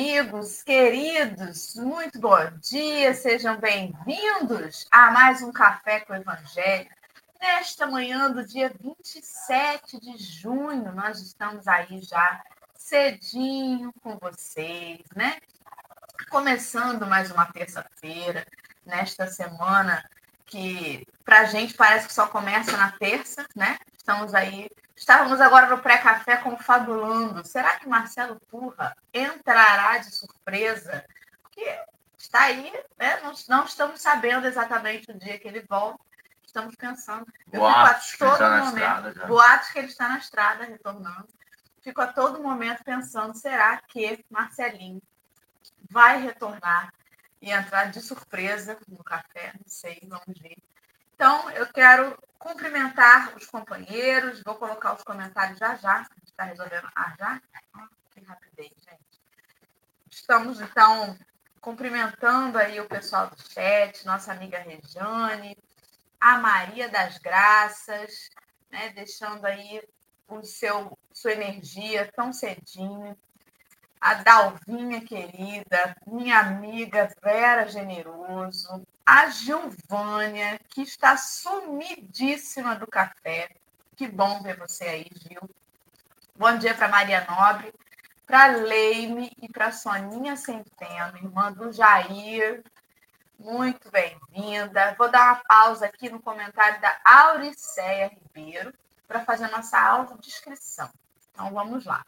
Amigos queridos, muito bom dia, sejam bem-vindos a mais um Café com o Evangelho. Nesta manhã do dia 27 de junho, nós estamos aí já cedinho com vocês, né? Começando mais uma terça-feira, nesta semana que para a gente parece que só começa na terça, né? Estamos aí Estávamos agora no pré-café confabulando. Será que Marcelo Turra entrará de surpresa? Porque está aí, né? não, não estamos sabendo exatamente o dia que ele volta. Estamos pensando. Eu boatos fico a todo momento. Estrada, boatos que ele está na estrada retornando. Fico a todo momento pensando: será que Marcelinho vai retornar e entrar de surpresa no café? Não sei, vamos ver. Então, eu quero cumprimentar os companheiros, vou colocar os comentários já já, a gente está resolvendo. Ah, já? Ah, que rapidez, gente. Estamos, então, cumprimentando aí o pessoal do chat, nossa amiga Rejane, a Maria das Graças, né, deixando aí o seu, sua energia tão cedinho. A Dalvinha querida, minha amiga Vera Generoso, a Gilvânia, que está sumidíssima do café. Que bom ver você aí, Gil. Bom dia para Maria Nobre, para Leime e para Soninha Centeno, irmã do Jair. Muito bem-vinda. Vou dar uma pausa aqui no comentário da Auriceia Ribeiro para fazer nossa audiodescrição. Então vamos lá.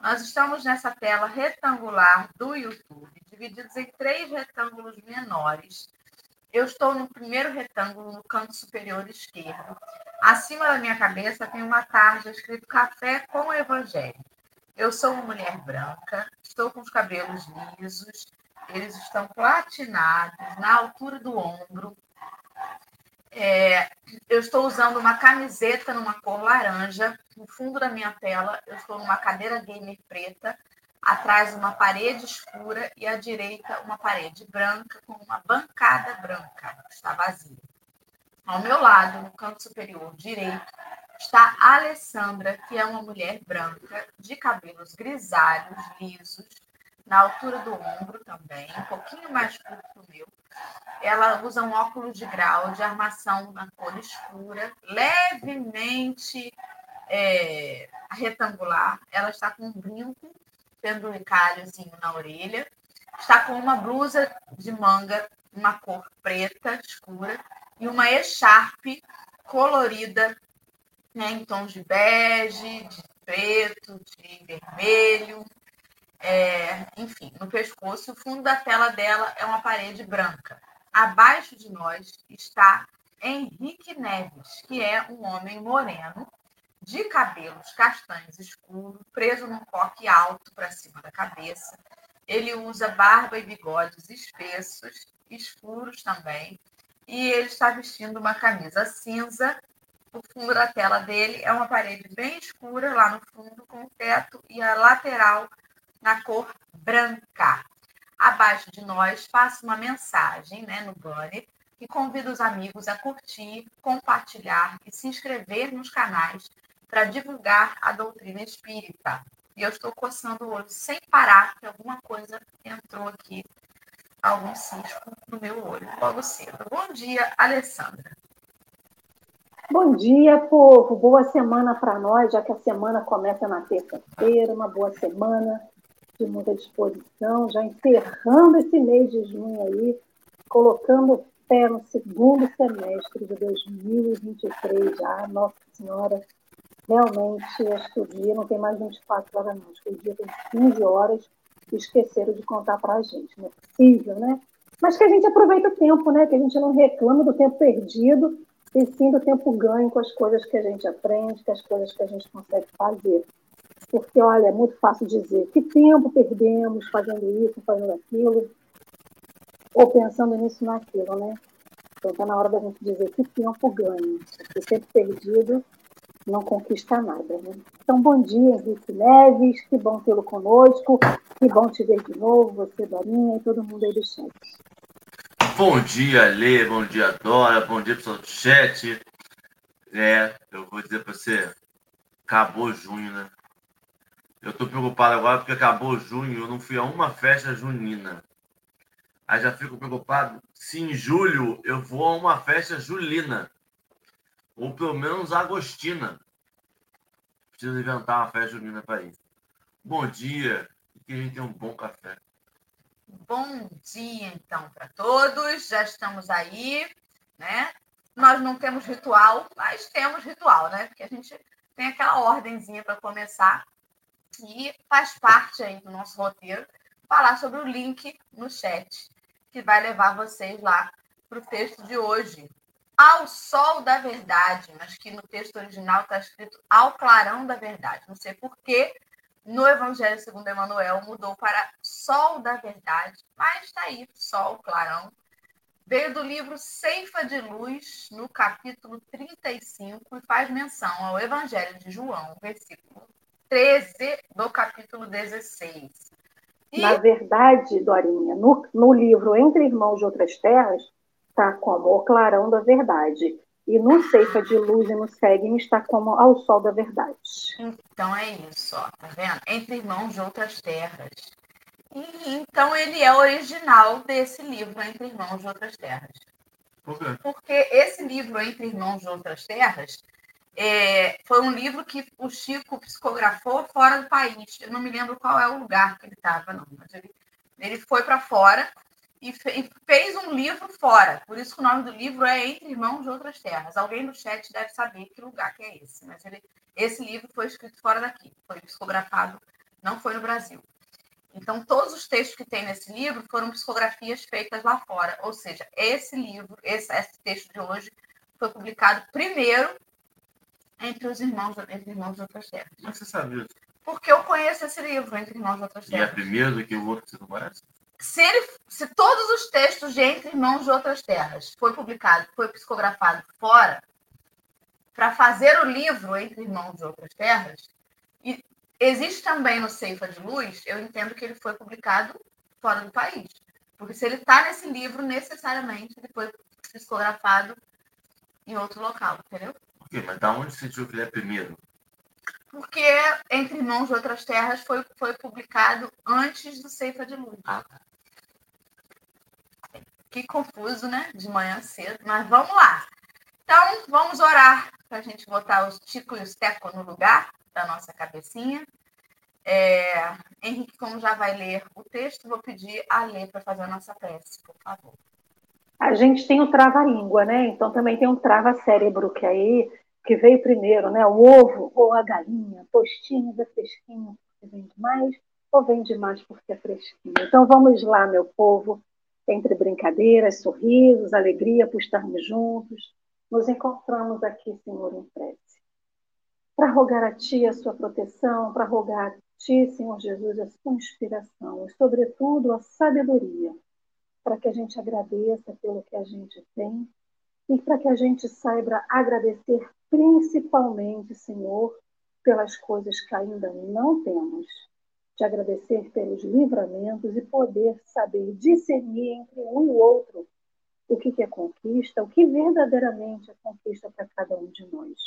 Nós estamos nessa tela retangular do YouTube, divididos em três retângulos menores eu estou no primeiro retângulo, no canto superior esquerdo. Acima da minha cabeça tem uma tarja escrito Café com o Evangelho. Eu sou uma mulher branca, estou com os cabelos lisos, eles estão platinados, na altura do ombro. É, eu estou usando uma camiseta numa cor laranja. No fundo da minha tela, eu estou numa cadeira gamer preta Atrás, uma parede escura e à direita, uma parede branca com uma bancada branca, está vazia. Ao meu lado, no canto superior direito, está a Alessandra, que é uma mulher branca, de cabelos grisalhos, lisos, na altura do ombro também, um pouquinho mais curto que o meu. Ela usa um óculos de grau de armação na cor escura, levemente é, retangular. Ela está com um brinco penduricalhozinho na orelha. Está com uma blusa de manga, uma cor preta escura, e uma echarpe colorida né, em tons de bege, de preto, de vermelho. É, enfim, no pescoço, o fundo da tela dela é uma parede branca. Abaixo de nós está Henrique Neves, que é um homem moreno, de cabelos castanhos escuros, preso num coque alto para cima da cabeça. Ele usa barba e bigodes espessos, escuros também, e ele está vestindo uma camisa cinza. O fundo da tela dele é uma parede bem escura lá no fundo, com o teto e a lateral na cor branca. Abaixo de nós passa uma mensagem né, no banner que convida os amigos a curtir, compartilhar e se inscrever nos canais para divulgar a doutrina espírita. E eu estou coçando o olho sem parar, que alguma coisa entrou aqui, algum cisco no meu olho, logo cedo. Bom dia, Alessandra. Bom dia, povo. Boa semana para nós, já que a semana começa na terça-feira. Uma boa semana de muita disposição, já encerrando esse mês de junho aí, colocando pé no segundo semestre de 2023 já. Nossa Senhora, realmente, acho que o dia não tem mais 24 horas, não. Acho que o dia tem 15 horas e esqueceram de contar para a gente. Não é possível, né? Mas que a gente aproveita o tempo, né? Que a gente não reclama do tempo perdido e sim do tempo ganho com as coisas que a gente aprende, com as coisas que a gente consegue fazer. Porque, olha, é muito fácil dizer que tempo perdemos fazendo isso, fazendo aquilo, ou pensando nisso, naquilo, né? Então está na hora da gente dizer que tempo ganho. Porque tempo perdido não conquista nada. Né? Então, bom dia, Henrique Neves, que bom tê-lo conosco, que bom te ver de novo, você, Dorinha e todo mundo aí do chat. Bom dia, Lê, bom dia, Dora, bom dia, pessoal do chat. É, eu vou dizer para você, acabou junho, né? Eu tô preocupado agora porque acabou junho, eu não fui a uma festa junina. Aí já fico preocupado se em julho eu vou a uma festa julina. Ou pelo menos agostina. Preciso inventar uma festa junina para ir. Bom dia. Que a gente tem um bom café. Bom dia, então, para todos. Já estamos aí, né? Nós não temos ritual, mas temos ritual, né? Porque a gente tem aquela ordemzinha para começar e faz parte aí do nosso roteiro falar sobre o link no chat que vai levar vocês lá para o texto de hoje. Ao sol da verdade, mas que no texto original está escrito ao clarão da verdade. Não sei por que no Evangelho segundo Emmanuel mudou para sol da verdade, mas está aí, sol, clarão. Veio do livro Ceifa de Luz, no capítulo 35, e faz menção ao Evangelho de João, versículo 13 do capítulo 16. E... Na verdade, Dorinha, no, no livro Entre Irmãos de Outras Terras, está como o clarão da verdade. E no Ceifa de Luz e no Segue está como ao sol da verdade. Então é isso, ó, tá vendo? Entre Irmãos de Outras Terras. E, então ele é original desse livro Entre Irmãos de Outras Terras. Por quê? Porque esse livro Entre Irmãos de Outras Terras é, foi um livro que o Chico psicografou fora do país. Eu não me lembro qual é o lugar que ele estava, não. Mas ele, ele foi para fora e, fe, fez um livro fora. Por isso que o nome do livro é Entre Irmãos de Outras Terras. Alguém no chat deve saber que lugar que é esse. Mas ele, esse livro foi escrito fora daqui. Foi psicografado, não foi no Brasil. Então, todos os textos que tem nesse livro foram psicografias feitas lá fora. Ou seja, esse livro, esse, esse texto de hoje, foi publicado primeiro entre os irmãos, entre irmãos de outras terras. Como você sabe isso? Porque eu conheço esse livro, Entre Irmãos de Outras Terras. E é primeiro do que o outro que você não conhece? Se, ele, se todos os textos de Entre Irmãos de Outras Terras foi publicado, foi psicografado fora, para fazer o livro Entre Irmãos de Outras Terras, e existe também no Ceifa de Luz, eu entendo que ele foi publicado fora do país. Porque se ele está nesse livro, necessariamente ele foi psicografado em outro local, entendeu? Quê? Mas da onde você viu que ele é primeiro? Porque Entre Irmãos de Outras Terras foi, foi publicado antes do Ceifa de Luz. Ah. Que confuso, né? De manhã cedo. Mas vamos lá. Então, vamos orar para a gente botar os Tico e os Teco no lugar da nossa cabecinha. É, Henrique, como já vai ler o texto, vou pedir a ler para fazer a nossa prece, por favor. A gente tem o trava-língua, né? Então também tem um trava-cérebro, que aí que veio primeiro, né? O ovo ou a galinha, postinhos é fresquinho porque vende mais ou vende mais porque é fresquinho. Então vamos lá, meu povo, entre brincadeiras, sorrisos, alegria por estarmos juntos, nos encontramos aqui, Senhor, em prece. Para rogar a Ti a sua proteção, para rogar a Ti, Senhor Jesus, a sua inspiração e, sobretudo, a sabedoria para que a gente agradeça pelo que a gente tem e para que a gente saiba agradecer principalmente, Senhor, pelas coisas que ainda não temos. De agradecer pelos livramentos e poder saber discernir entre um e o outro o que é conquista, o que verdadeiramente é conquista para cada um de nós.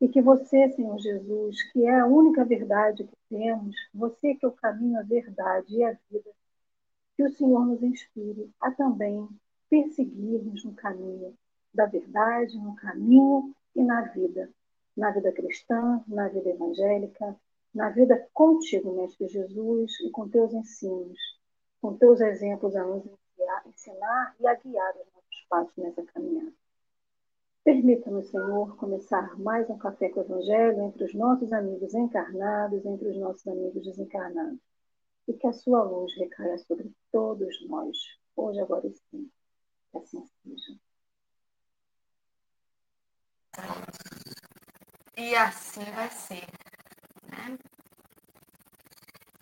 E que você, Senhor Jesus, que é a única verdade que temos, você que é o caminho, a verdade e a vida, que o Senhor nos inspire a também perseguirmos no caminho da verdade, no caminho e na vida, na vida cristã, na vida evangélica, na vida contigo, Mestre Jesus, e com teus ensinos, com teus exemplos a nos ensinar e a guiar os nossos passos nessa caminhada. Permita-nos, Senhor, começar mais um café com o Evangelho entre os nossos amigos encarnados, entre os nossos amigos desencarnados e que a sua luz recaia sobre todos nós, hoje, agora e sempre. Que assim seja. E assim vai ser. Né?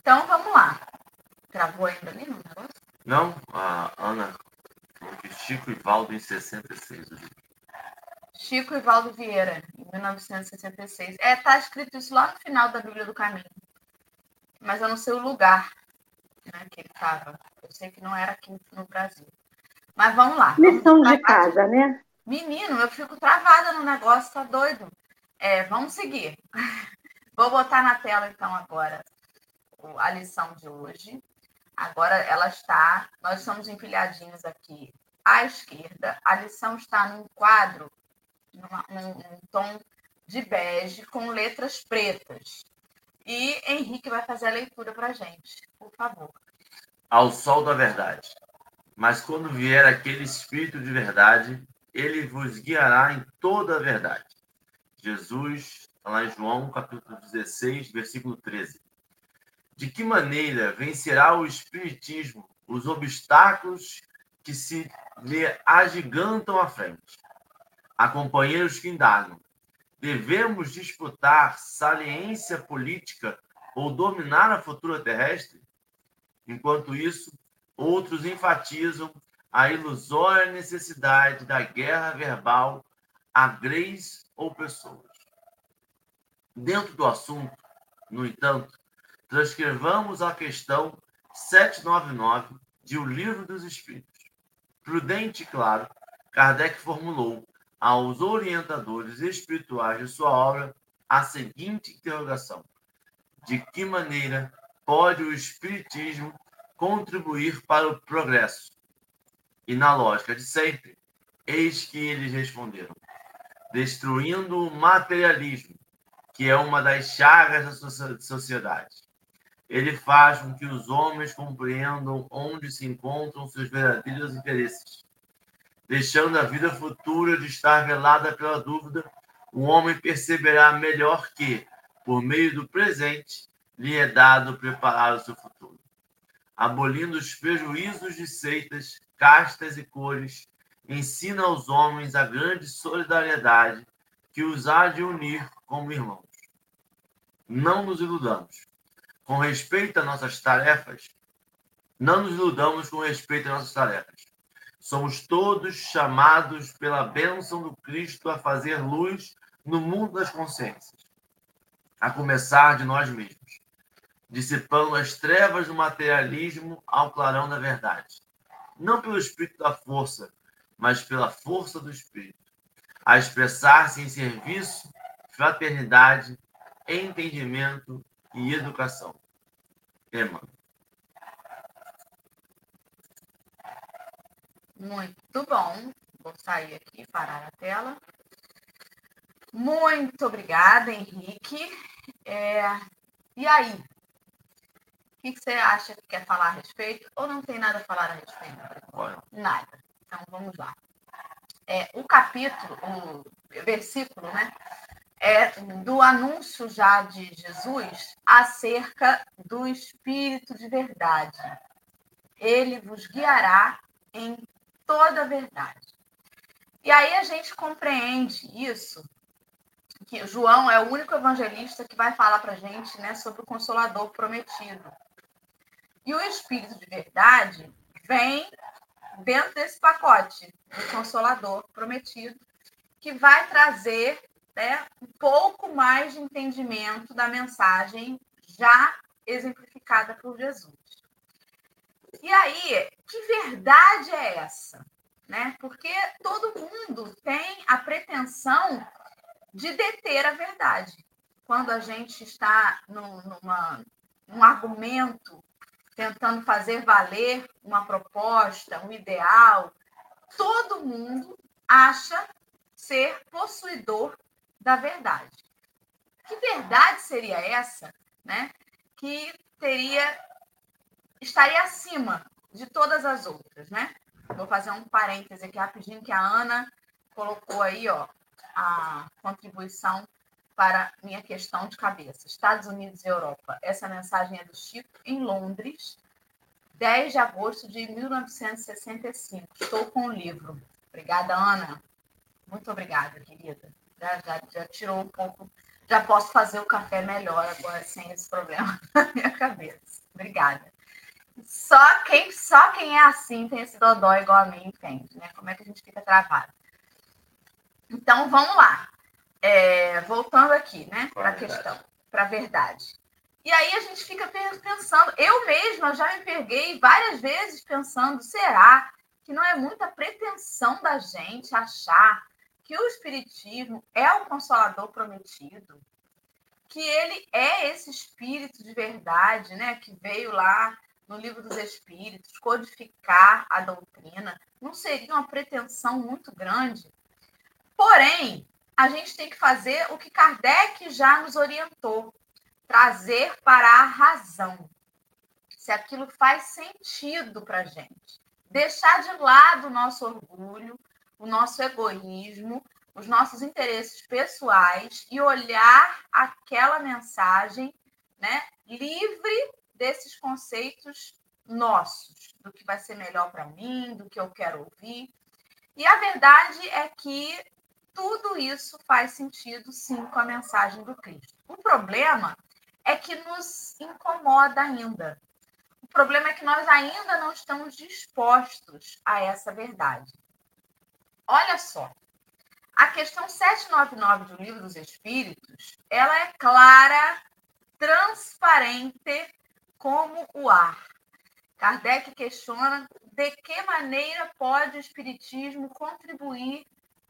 Então vamos lá. Travou ainda ali no negócio? Não, a Ana falou que Chico e Valdo em 66. Chico e Valdo Vieira, em 1966. É, tá escrito isso lá no final da Bíblia do Caminho mas eu não sei o lugar né, que ele estava. Eu sei que não era aqui no Brasil. Mas vamos lá. Lição de casa, né? Menino, eu fico travada no negócio, tá doido. É, vamos seguir. Vou botar na tela, então, agora a lição de hoje. Agora ela está, nós estamos empilhadinhos aqui à esquerda. A lição está num quadro, numa, num, num tom de bege, com letras pretas. E Henrique vai fazer a leitura para a gente, por favor. Ao sol da verdade. Mas quando vier aquele Espírito de verdade, ele vos guiará em toda a verdade. Jesus, lá em João, capítulo 16, versículo 13. De que maneira vencerá o Espiritismo os obstáculos que se lhe agigantam à frente? Há companheiros que indagam. Devemos disputar saliência política ou dominar a futura terrestre? Enquanto isso, outros enfatizam a ilusória necessidade da guerra verbal a greis ou pessoas. Dentro do assunto, no entanto, transcrevamos a questão 799 de O Livro dos Espíritos. Prudente e claro, Kardec formulou aos orientadores espirituais de sua obra a seguinte interrogação: De que maneira pode o Espiritismo contribuir para o progresso? E na lógica de sempre, eis que eles responderam: destruindo o materialismo, que é uma das chagas da sociedade ele faz com que os homens compreendam onde se encontram seus verdadeiros interesses. Deixando a vida futura de estar velada pela dúvida, o homem perceberá melhor que, por meio do presente, lhe é dado preparar o seu futuro. Abolindo os prejuízos de seitas, castas e cores, ensina aos homens a grande solidariedade que os há de unir como irmãos. Não nos iludamos com respeito às nossas tarefas, não nos iludamos com respeito às nossas tarefas. Somos todos chamados pela bênção do Cristo a fazer luz no mundo das consciências, a começar de nós mesmos, dissipando as trevas do materialismo ao clarão da verdade. Não pelo espírito da força, mas pela força do espírito, a expressar-se em serviço, fraternidade, entendimento e educação. Tema. Muito bom. Vou sair aqui, parar a tela. Muito obrigada, Henrique. É... E aí? O que você acha que quer falar a respeito? Ou não tem nada a falar a respeito? Nada. Então vamos lá. É, o capítulo, o versículo, né? é, do anúncio já de Jesus acerca do Espírito de verdade. Ele vos guiará em toda a verdade. E aí a gente compreende isso, que João é o único evangelista que vai falar para a gente né, sobre o Consolador prometido. E o Espírito de verdade vem dentro desse pacote do Consolador prometido, que vai trazer né, um pouco mais de entendimento da mensagem já exemplificada por Jesus. E aí, que verdade é essa? Né? Porque todo mundo tem a pretensão de deter a verdade. Quando a gente está num, numa, num argumento tentando fazer valer uma proposta, um ideal, todo mundo acha ser possuidor da verdade. Que verdade seria essa, né? Que teria estaria acima de todas as outras, né? Vou fazer um parêntese aqui rapidinho que a Ana colocou aí, ó, a contribuição para minha questão de cabeça. Estados Unidos e Europa. Essa mensagem é do Chico em Londres, 10 de agosto de 1965. Estou com o livro. Obrigada, Ana. Muito obrigada, querida. Já, já, já tirou um pouco. Já posso fazer o café melhor agora, sem esse problema na minha cabeça. Obrigada. Só quem, só quem é assim tem esse dodó igual a mim entende, né? Como é que a gente fica travado. Então, vamos lá. É, voltando aqui, né, para a questão, para a verdade. E aí a gente fica pensando, eu mesma já me peguei várias vezes pensando, será que não é muita pretensão da gente achar que o Espiritismo é o consolador prometido. que ele é esse espírito de verdade, né, que veio lá no livro dos Espíritos codificar a doutrina, não seria uma pretensão muito grande. Porém, a gente tem que fazer o que Kardec já nos orientou, trazer para a razão. Se aquilo faz sentido para a gente. Deixar de lado o nosso orgulho, o nosso egoísmo, os nossos interesses pessoais e olhar aquela mensagem né, livre desses conceitos nossos, do que vai ser melhor para mim, do que eu quero ouvir. E a verdade é que tudo isso faz sentido, sim, com a mensagem do Cristo. O problema é que nos incomoda ainda. O problema é que nós ainda não estamos dispostos a essa verdade. Olha só, a questão 799 do Livro dos Espíritos, ela é clara, transparente como o ar. Kardec questiona de que maneira pode o Espiritismo contribuir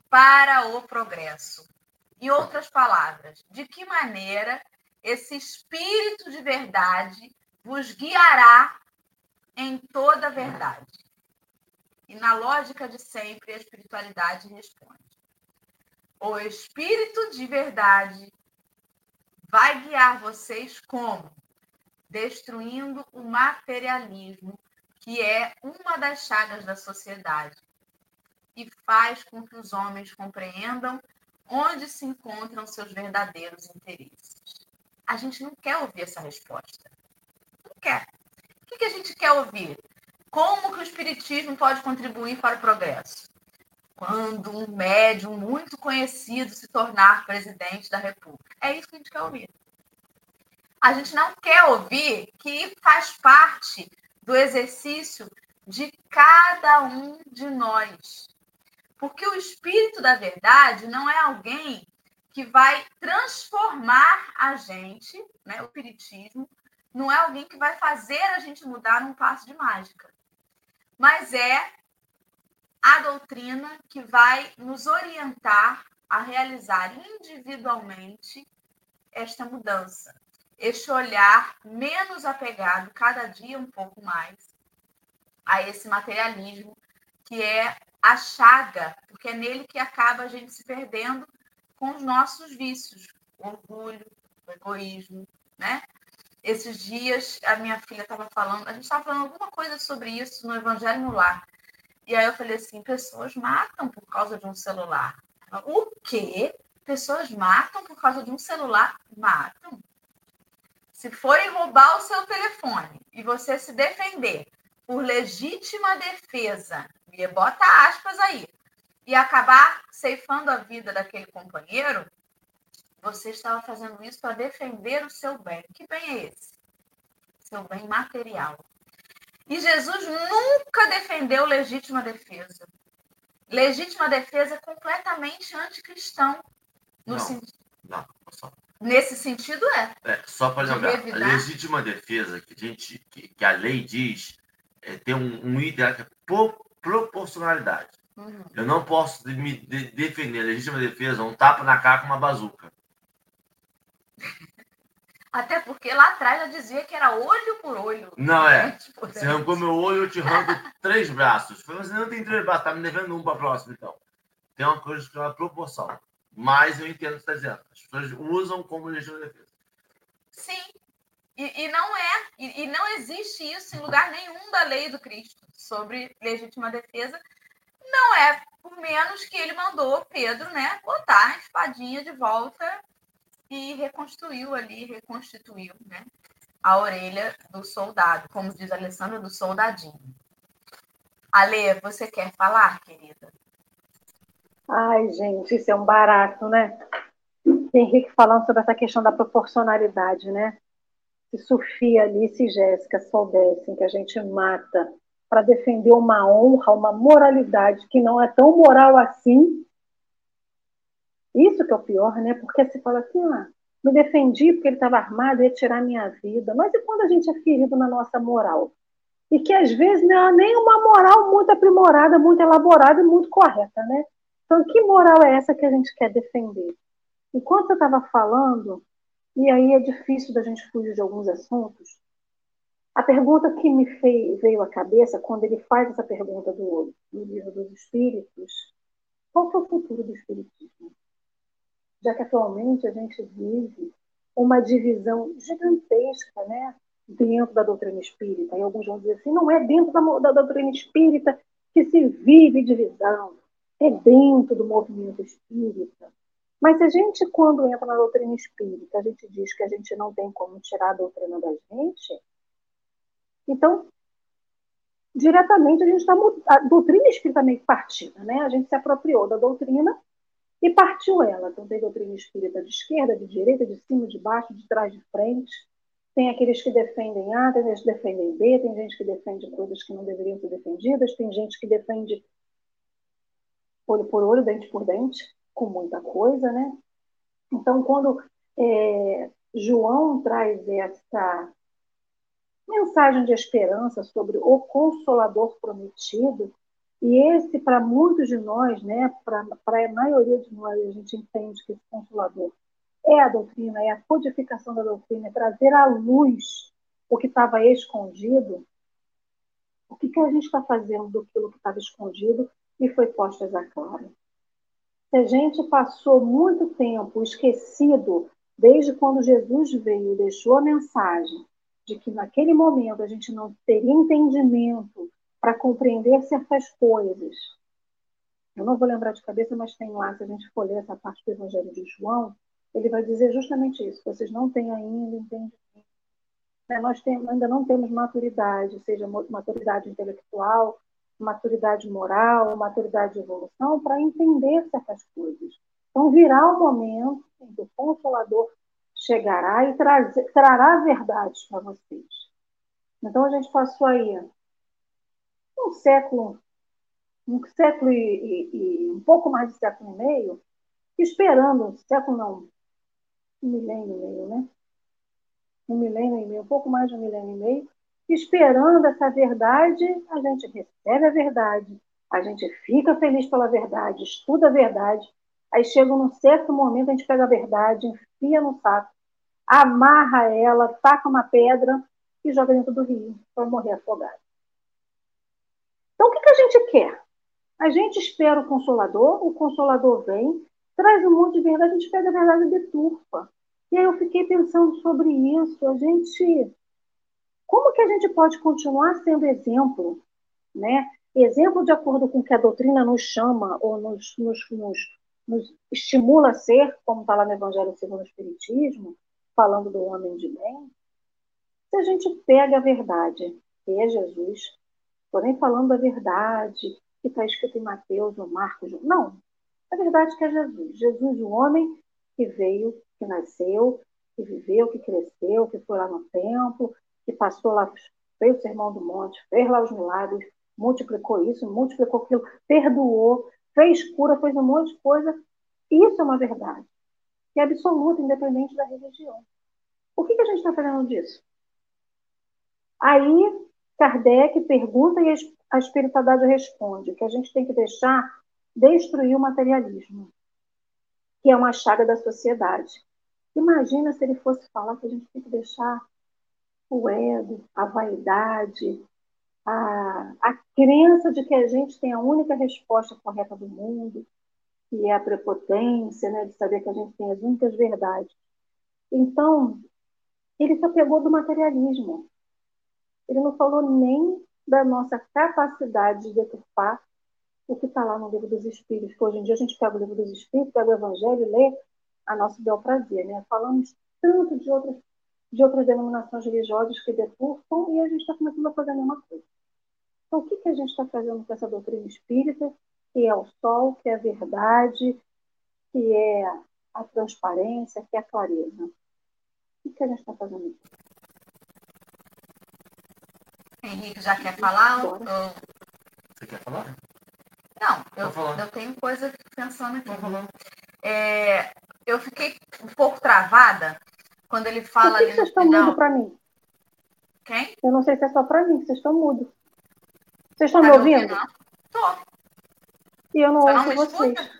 para o progresso. Em outras palavras, de que maneira esse Espírito de verdade vos guiará em toda a verdade. E na lógica de sempre, a espiritualidade responde. O Espírito de verdade vai guiar vocês como? Destruindo o materialismo, que é uma das chagas da sociedade, e faz com que os homens compreendam onde se encontram seus verdadeiros interesses. A gente não quer ouvir essa resposta. Não quer. O que a gente quer ouvir? Como que o Espiritismo pode contribuir para o progresso? Quando um médium muito conhecido se tornar presidente da República. É isso que a gente quer ouvir. A gente não quer ouvir que faz parte do exercício de cada um de nós. Porque o espírito da verdade não é alguém que vai transformar a gente, né, o espiritismo, não é alguém que vai fazer a gente mudar num passo de mágica mas é a doutrina que vai nos orientar a realizar individualmente esta mudança, este olhar menos apegado, cada dia um pouco mais, a esse materialismo que é a chaga, porque é nele que acaba a gente se perdendo com os nossos vícios, o orgulho, o egoísmo, né? Esses dias a minha filha estava falando, a gente estava falando alguma coisa sobre isso no Evangelho no Lar. E aí eu falei assim: pessoas matam por causa de um celular. o quê? Pessoas matam por causa de um celular? Matam. Se forem roubar o seu telefone e você se defender por legítima defesa, e bota aspas aí, e acabar ceifando a vida daquele companheiro, você estava fazendo isso para defender o seu bem. Que bem é esse? Seu bem material. E Jesus nunca defendeu legítima defesa. Legítima defesa é completamente anticristão. No não, sentido... não, só. Nesse sentido é. é só para lembrar, a legítima defesa que a, gente, que, que a lei diz é, tem um, um ideal que é proporcionalidade. Uhum. Eu não posso me de, defender a legítima defesa um tapa na cara com uma bazuca. Até porque lá atrás já dizia que era olho por olho. Não é. Tipo, Você arrancou meu olho, eu te arranco três braços. Você não tem três braços, tá me devendo um para próximo, então. Tem uma coisa que é uma proporção. Mas eu entendo o que você está dizendo. As pessoas usam como legítima defesa. Sim. E, e não é, e, e, não existe isso em lugar nenhum da lei do Cristo sobre legítima defesa. Não é por menos que ele mandou Pedro, né, botar a espadinha de volta e reconstruiu ali, reconstituiu né, a orelha do soldado, como diz Alessandra, do soldadinho. Ale, você quer falar, querida? Ai, gente, isso é um barato, né? Henrique falando sobre essa questão da proporcionalidade, né? Se Sofia, Alice e Jéssica soubessem que a gente mata para defender uma honra, uma moralidade que não é tão moral assim, isso que é o pior, né? Porque se fala assim, ah, me defendi porque ele estava armado e ia tirar minha vida. Mas e quando a gente é ferido na nossa moral? E que às vezes não é nem uma moral muito aprimorada, muito elaborada e muito correta, né? Então, que moral é essa que a gente quer defender? Enquanto eu estava falando, e aí é difícil da gente fugir de alguns assuntos. A pergunta que me fez, veio à cabeça quando ele faz essa pergunta do, do livro dos Espíritos, qual que é o futuro do Espiritismo? Já que atualmente a gente vive uma divisão gigantesca né, dentro da doutrina espírita. E alguns vão dizer assim, não é dentro da, da doutrina espírita que se vive divisão, é dentro do movimento espírita. Mas a gente, quando entra na doutrina espírita, a gente diz que a gente não tem como tirar a doutrina da gente, então, diretamente, a gente está. A doutrina espírita meio partida, né? A gente se apropriou da doutrina e partiu ela. Então, tem doutrina espírita de esquerda, de direita, de cima, de baixo, de trás, de frente. Tem aqueles que defendem A, tem gente que defendem B, tem gente que defende coisas que não deveriam ser defendidas, tem gente que defende olho por olho, dente por dente, com muita coisa, né? Então, quando é, João traz essa mensagem de esperança sobre o Consolador prometido, e esse, para muitos de nós, né, para a maioria de nós, a gente entende que esse Consolador é a doutrina, é a codificação da doutrina, é trazer à luz o que estava escondido. O que, que a gente está fazendo do que estava escondido e foi posto a claro? Se a gente passou muito tempo esquecido, desde quando Jesus veio e deixou a mensagem de que naquele momento a gente não teria entendimento para compreender certas coisas. Eu não vou lembrar de cabeça, mas tem lá, se a gente for ler essa parte do Evangelho de João, ele vai dizer justamente isso. Vocês não têm ainda entendimento. Né? Nós ainda não temos maturidade, seja maturidade intelectual, maturidade moral, maturidade de evolução, para entender certas coisas. Então, virá o momento em que o Consolador chegará e trazer, trará verdades para vocês. Então, a gente passou aí um século, um século e, e, e um pouco mais de século e meio, esperando, século não, um milênio e meio, né? Um milênio e meio, um pouco mais de um milênio e meio, esperando essa verdade, a gente recebe a verdade, a gente fica feliz pela verdade, estuda a verdade, aí chega num certo momento, a gente pega a verdade, enfia no saco, amarra ela, taca uma pedra e joga dentro do rio para morrer afogado. Então, o que, que a gente quer? A gente espera o Consolador, o Consolador vem, traz um monte de verdade, a gente pega a verdade e deturpa. E aí eu fiquei pensando sobre isso. A gente. Como que a gente pode continuar sendo exemplo? Né? Exemplo de acordo com o que a doutrina nos chama ou nos, nos, nos, nos estimula a ser, como está lá no Evangelho segundo o Espiritismo, falando do homem de bem. Se a gente pega a verdade, que é Jesus, nem falando da verdade que está escrito em Mateus ou Marcos, não, a verdade que é Jesus. Jesus, o homem que veio, que nasceu, que viveu, que cresceu, que foi lá no templo, que passou lá, fez o sermão do monte, fez lá os milagres, multiplicou isso, multiplicou aquilo, perdoou, fez cura, fez um monte de coisa. Isso é uma verdade, que é absoluta, independente da religião. Por que, que a gente está falando disso? Aí, Kardec pergunta e a espiritualidade responde que a gente tem que deixar destruir o materialismo, que é uma chaga da sociedade. Imagina se ele fosse falar que a gente tem que deixar o ego, a vaidade, a, a crença de que a gente tem a única resposta correta do mundo, que é a prepotência, né, de saber que a gente tem as únicas verdades. Então, ele se apegou do materialismo. Ele não falou nem da nossa capacidade de deturpar o que está lá no livro dos Espíritos, hoje em dia a gente pega o livro dos Espíritos, pega o Evangelho lê a nosso bel prazer. Né? Falamos tanto de outras, de outras denominações religiosas que deturpam e a gente está começando a fazer a mesma coisa. Então, o que, que a gente está fazendo com essa doutrina espírita, que é o sol, que é a verdade, que é a transparência, que é a clareza? O que, que a gente está fazendo aqui? Henrique já quer falar? Ou... Você quer falar? Não, eu, eu tenho coisa pensando aqui. É, eu fiquei um pouco travada quando ele fala. Por que, que vocês estão mudos para mim? Quem? Eu não sei se é só para mim, vocês estão mudos. Vocês estão tá me ouvindo? Estou. E eu não Você ouço não vocês.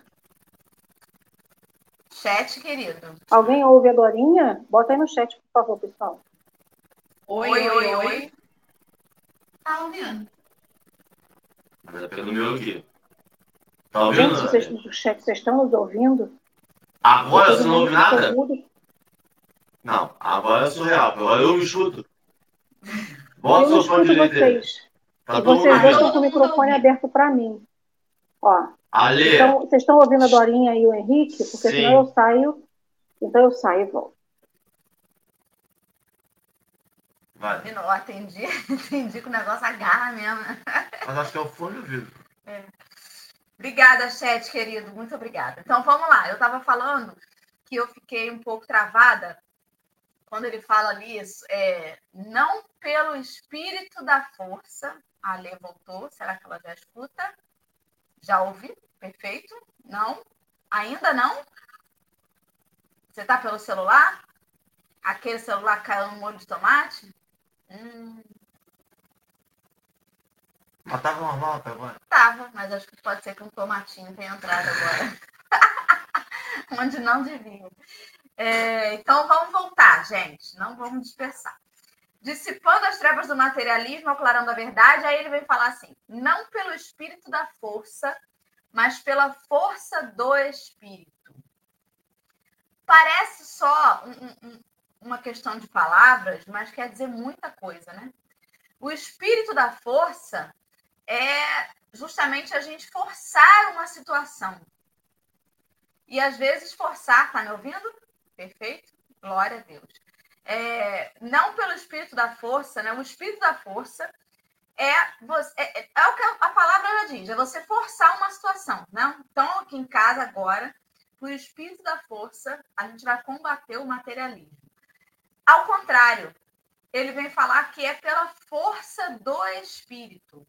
Chat, querido. Alguém ouve a Dorinha? Bota aí no chat, por favor, pessoal. Oi, oi, oi. oi. Tá ouvindo? Mas é pelo meu aqui. Tá ouvindo? Gente, vocês, no chat, vocês estão nos ouvindo? Agora você não ouve nada? Não, agora é surreal. Agora eu me escuto. Bota fone direito vocês. Tá e vocês dois estão com o microfone aberto para mim. Ó. Ale. Então, vocês estão ouvindo a Dorinha e o Henrique? Porque Sim. senão eu saio. Então eu saio e volto. Vai. Eu atendi, atendi que o negócio agarra mesmo. Mas acho que é o fone do ouvido. É. Obrigada, chat, querido. Muito obrigada. Então, vamos lá. Eu estava falando que eu fiquei um pouco travada quando ele fala ali, é, não pelo espírito da força. A Lê voltou. Será que ela já escuta? Já ouvi? Perfeito? Não? Ainda não? Você está pelo celular? Aquele celular caiu no molho de tomate? Hum. Mas tava normal até agora? Tava, mas acho que pode ser que um tomatinho tenha entrado agora. Onde não devia. É, então vamos voltar, gente. Não vamos dispersar. Dissipando as trevas do materialismo, aclarando a verdade, aí ele vem falar assim: não pelo espírito da força, mas pela força do espírito. Parece só um, um, uma questão de palavras, mas quer dizer muita coisa, né? O espírito da força é justamente a gente forçar uma situação. E às vezes forçar, tá me ouvindo? Perfeito? Glória a Deus. É, não pelo espírito da força, né? O espírito da força é, você, é, é, é, o que a palavra já diz, é você forçar uma situação, né? Então, aqui em casa agora, por espírito da força, a gente vai combater o materialismo. Ao contrário, ele vem falar que é pela força do espírito.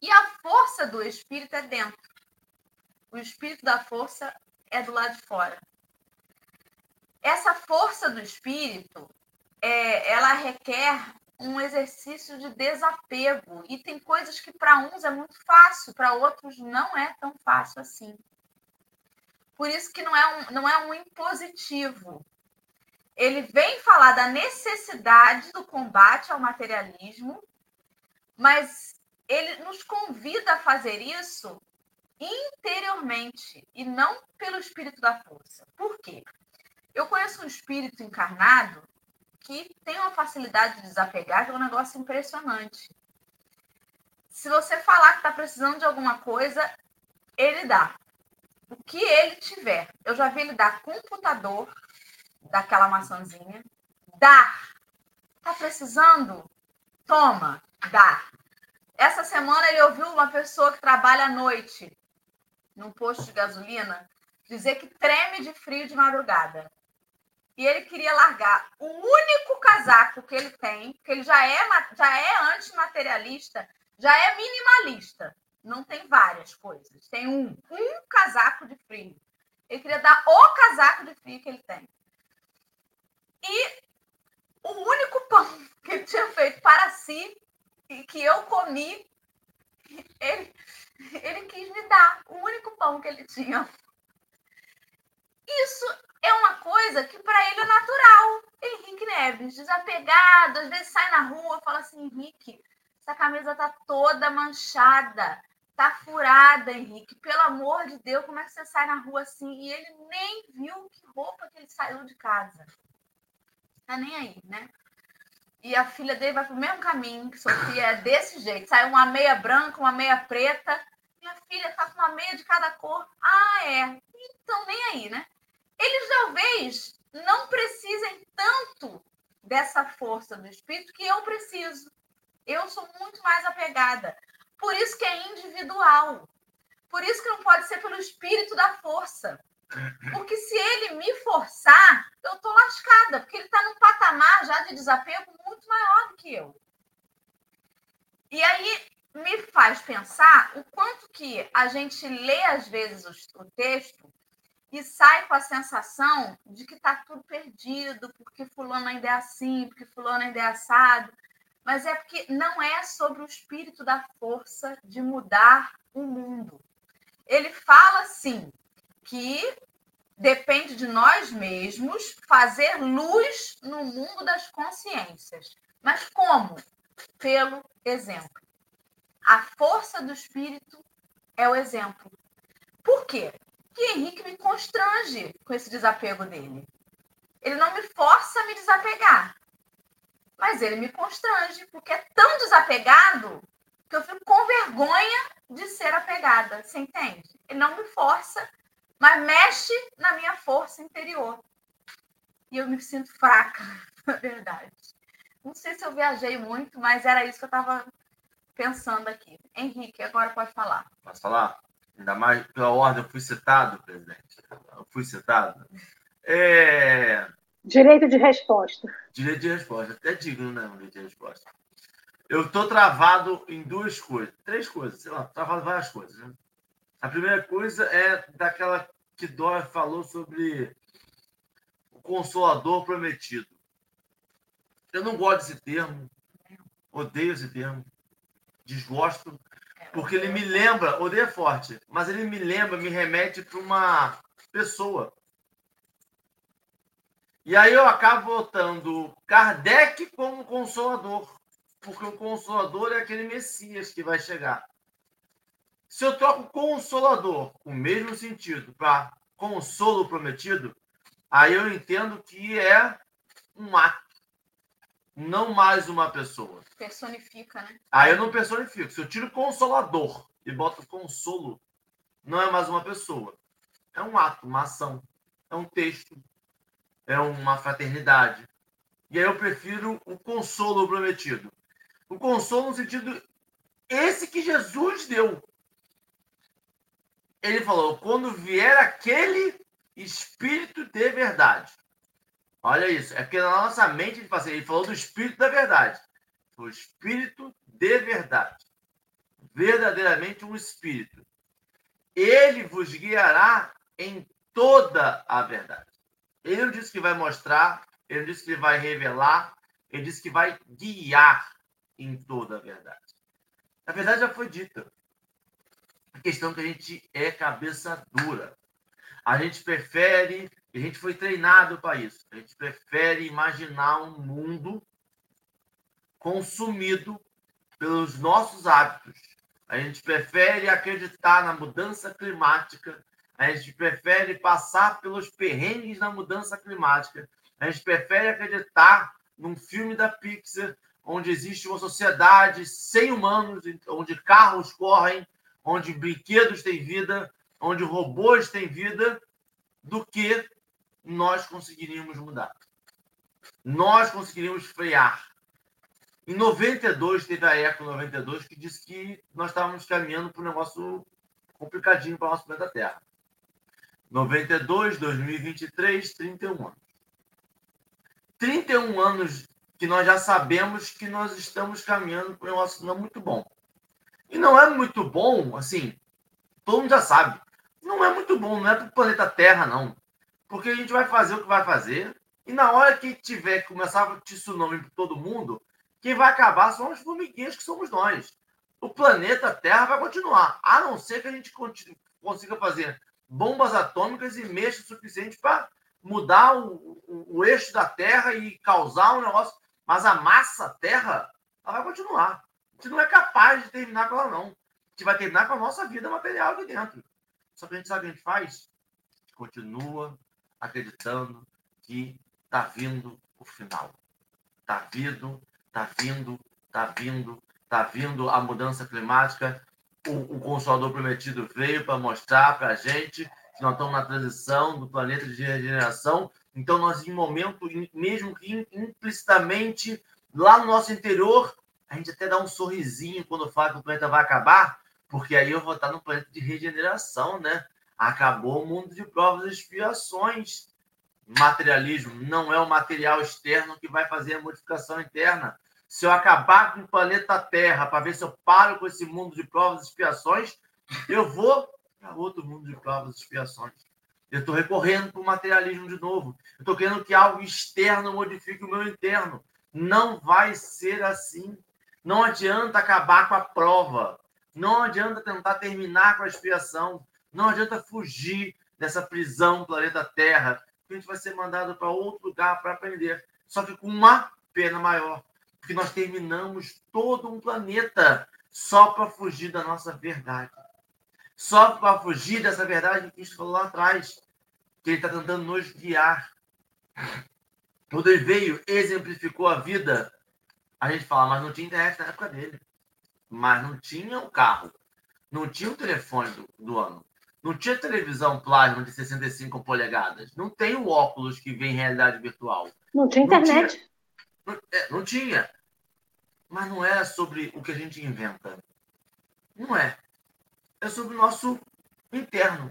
E a força do espírito é dentro. O espírito da força é do lado de fora. Essa força do espírito, é, ela requer um exercício de desapego. E tem coisas que para uns é muito fácil, para outros não é tão fácil assim. Por isso que não é um, não é um impositivo. Ele vem falar da necessidade do combate ao materialismo, mas ele nos convida a fazer isso interiormente e não pelo espírito da força. Por quê? Eu conheço um espírito encarnado que tem uma facilidade de desapegar, que é um negócio impressionante. Se você falar que está precisando de alguma coisa, ele dá. O que ele tiver. Eu já vi ele dar computador, daquela maçãzinha. Dá. Está precisando? Toma, dá. Essa semana ele ouviu uma pessoa que trabalha à noite num posto de gasolina dizer que treme de frio de madrugada. E ele queria largar o único casaco que ele tem, que ele já é, já é antimaterialista, já é minimalista. Não tem várias coisas. Tem um, um casaco de frio. Ele queria dar o casaco de frio que ele tem. E o único pão que ele tinha feito para si e que eu comi, ele, ele quis me dar o único pão que ele tinha. Isso é uma coisa que para ele é natural. Henrique Neves, desapegado, às vezes sai na rua fala assim: Henrique, essa camisa tá toda manchada, tá furada, Henrique. Pelo amor de Deus, como é que você sai na rua assim? E ele nem viu que roupa que ele saiu de casa. Tá nem aí, né? E a filha dele vai pro mesmo caminho que Sofia, é desse jeito. Sai uma meia branca, uma meia preta. Minha filha tá com uma meia de cada cor. Ah, é. Então, nem aí, né? Eles talvez não precisem tanto dessa força do espírito que eu preciso. Eu sou muito mais apegada. Por isso que é individual. Por isso que não pode ser pelo espírito da força. Porque se ele me forçar, eu tô lascada, porque ele está num patamar já de desapego muito maior do que eu. E aí me faz pensar o quanto que a gente lê às vezes o, texto e sai com a sensação de que está tudo perdido, porque fulano ainda é assim, porque fulano ainda é assado. Mas é porque não é sobre o espírito da força de mudar o mundo. Ele fala, sim, que depende de nós mesmos fazer luz no mundo das consciências. Mas como? Pelo exemplo. A força do espírito é o exemplo. Por quê? Porque Henrique me constrange com esse desapego dele. Ele não me força a me desapegar. Mas ele me constrange, porque é tão desapegado que eu fico com vergonha de ser apegada. Você entende? Ele não me força, mas mexe na minha força interior. E eu me sinto fraca, na verdade. Não sei se eu viajei muito, mas era isso que eu estava pensando aqui. Henrique, agora pode falar. Posso falar? Ainda mais pela ordem, eu fui citado, presidente. Eu fui citado. É... Direito de resposta. Direito de resposta. Até digno, né? Direito de resposta. Eu estou travado em duas coisas. Três coisas, sei lá, travado várias coisas. Né? A primeira coisa é daquela que Dória falou sobre o consolador prometido. Eu não gosto desse termo, odeio esse termo, desgosto, porque ele me lembra, odeio é forte, mas ele me lembra, me remete para uma pessoa. E aí eu acabo botando Kardec como consolador, porque o consolador é aquele Messias que vai chegar. Se eu troco consolador, o mesmo sentido, para consolo prometido, aí eu entendo que é um ato, não mais uma pessoa. Personifica, né? Aí eu não personifico. Se eu tiro consolador e boto consolo, não é mais uma pessoa. É um ato, uma ação, é um texto, é uma fraternidade. E aí eu prefiro o consolo prometido. O consolo no sentido esse que Jesus deu ele falou: quando vier aquele espírito de verdade. Olha isso, é porque na nossa mente fala assim, ele falou do espírito da verdade. O espírito de verdade. Verdadeiramente um espírito. Ele vos guiará em toda a verdade. Ele não disse que vai mostrar, ele disse que vai revelar, ele disse que vai guiar em toda a verdade. A verdade já foi dita. A questão é que a gente é cabeça dura. A gente prefere, a gente foi treinado para isso. A gente prefere imaginar um mundo consumido pelos nossos hábitos. A gente prefere acreditar na mudança climática. A gente prefere passar pelos perrengues na mudança climática. A gente prefere acreditar num filme da Pixar onde existe uma sociedade sem humanos, onde carros correm, onde brinquedos têm vida, onde robôs têm vida, do que nós conseguiríamos mudar. Nós conseguiríamos frear. Em 92, teve a Eco 92 que disse que nós estávamos caminhando para um negócio complicadinho para o nosso planeta Terra. 92, 2023, 31 anos. 31 anos que nós já sabemos que nós estamos caminhando para um negócio não muito bom. E não é muito bom, assim, todo mundo já sabe. Não é muito bom, não é para o planeta Terra, não. Porque a gente vai fazer o que vai fazer, e na hora que tiver que começar a tsunami para todo mundo, quem vai acabar são as formiguinhas que somos nós. O planeta Terra vai continuar, a não ser que a gente consiga fazer bombas atômicas e meios suficientes para mudar o, o, o, eixo da Terra e causar um negócio. Mas a massa Terra, ela vai continuar gente não é capaz de terminar com ela, não. A gente vai terminar com a nossa vida material aqui dentro. Só que a gente sabe o que a gente faz? A gente continua acreditando que está vindo o final. Está vindo, está vindo, está vindo, está vindo a mudança climática. O, o Consolador Prometido veio para mostrar para a gente que nós estamos na transição do planeta de regeneração. Então, nós, em momento, mesmo que implicitamente, lá no nosso interior, a gente até dá um sorrisinho quando fala que o planeta vai acabar, porque aí eu vou estar no planeta de regeneração, né? Acabou o mundo de provas e expiações. Materialismo não é o material externo que vai fazer a modificação interna. Se eu acabar com o planeta Terra para ver se eu paro com esse mundo de provas e expiações, eu vou para outro mundo de provas e expiações. Eu estou recorrendo para o materialismo de novo. Eu estou querendo que algo externo modifique o meu interno. Não vai ser assim. Não adianta acabar com a prova. Não adianta tentar terminar com a expiação. Não adianta fugir. nessa prisão planeta Terra, a gente vai ser mandado para outro lugar para aprender, só que com uma pena maior, porque nós terminamos todo um planeta só para fugir da nossa verdade. Só para fugir dessa verdade que Cristo falou lá atrás, que ele está tentando nos guiar. Quando ele veio, exemplificou a vida, a gente fala, mas não tinha internet na época dele. Mas não tinha um carro. Não tinha o um telefone do, do, ano. Não tinha televisão plasma de 65 polegadas. Não tem o óculos que vem em realidade virtual. Não tinha internet. Não tinha. Não, é, não tinha. Mas não é sobre o que a gente inventa. Não é. É sobre o nosso interno.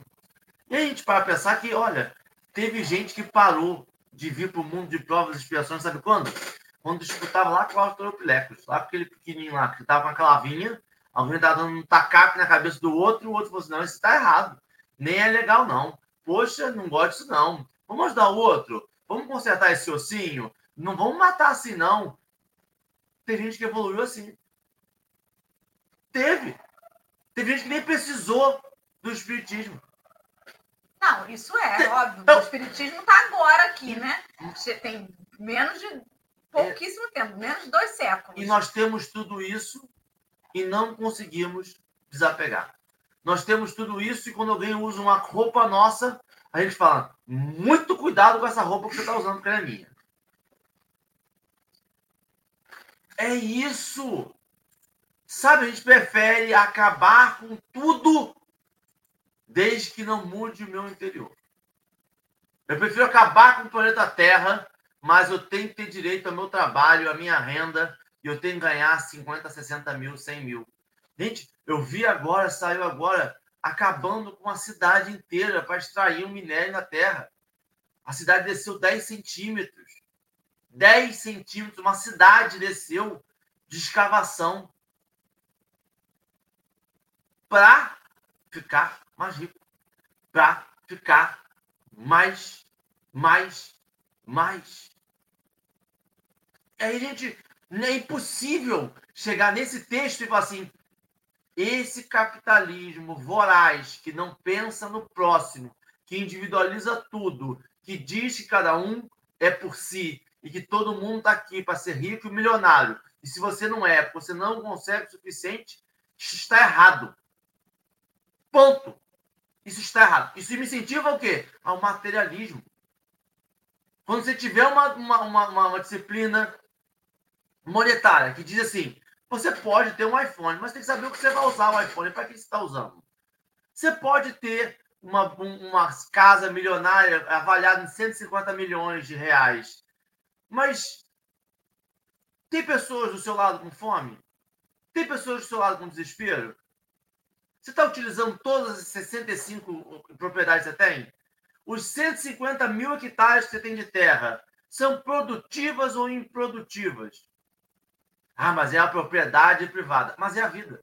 E a gente para pensar que, olha, teve gente que parou de vir para o mundo de provas e expiações, sabe quando? Quando disputava lá com o Autoropilecos, lá aquele pequenininho lá, que estava com a clavinha, alguém estava dando um tacape na cabeça do outro, e o outro falou assim: não, isso está errado. Nem é legal, não. Poxa, não gosto disso, não. Vamos ajudar o outro? Vamos consertar esse ossinho? Não vamos matar assim, não. Tem gente que evoluiu assim. Teve. Teve gente que nem precisou do espiritismo. Não, isso é, óbvio. Então, o espiritismo está agora aqui, né? Você tem menos de pouquíssimo é, tempo, menos de dois séculos. E nós temos tudo isso e não conseguimos desapegar. Nós temos tudo isso e quando alguém usa uma roupa nossa, a gente fala: muito cuidado com essa roupa que você está usando, porque ela é minha. É isso. Sabe, a gente prefere acabar com tudo desde que não mude o meu interior. Eu prefiro acabar com o planeta Terra, mas eu tenho que ter direito ao meu trabalho, à minha renda, e eu tenho que ganhar 50, 60 mil, 100 mil. Gente, eu vi agora, saiu agora, acabando com a cidade inteira para extrair o um minério na Terra. A cidade desceu 10 centímetros. 10 centímetros, uma cidade desceu de escavação para ficar mais rico, para ficar mais, mais, mais. Aí, gente, é impossível chegar nesse texto e falar assim: esse capitalismo voraz que não pensa no próximo, que individualiza tudo, que diz que cada um é por si e que todo mundo está aqui para ser rico e milionário. E se você não é, porque você não consegue o suficiente, está errado. Ponto. Isso está errado. Isso me incentiva o quê? Ao materialismo. Quando você tiver uma, uma, uma, uma disciplina monetária que diz assim, você pode ter um iPhone, mas tem que saber o que você vai usar o iPhone, para que você está usando. Você pode ter uma, uma casa milionária avaliada em 150 milhões de reais, mas tem pessoas do seu lado com fome? Tem pessoas do seu lado com desespero? Você está utilizando todas as 65 propriedades que você tem? Os 150 mil hectares que você tem de terra são produtivas ou improdutivas? Ah, mas é a propriedade privada. Mas é a vida.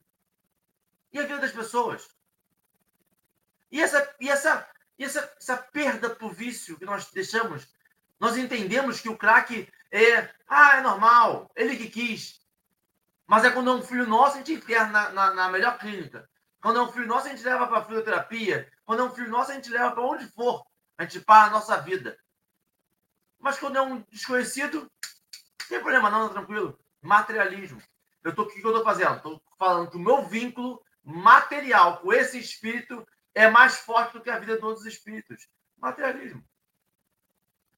E a vida das pessoas? E essa, e essa, e essa, essa perda por vício que nós deixamos? Nós entendemos que o crack é. Ah, é normal. Ele que quis. Mas é quando é um filho nosso, a gente interna na, na, na melhor clínica. Quando é um filho nosso, a gente leva para a fisioterapia. Quando é um filho nosso, a gente leva para onde for. A gente para a nossa vida. Mas quando é um desconhecido, não tem problema não, tranquilo. Materialismo. Eu tô, o que eu estou fazendo? Estou falando que o meu vínculo material com esse espírito é mais forte do que a vida de outros espíritos. Materialismo.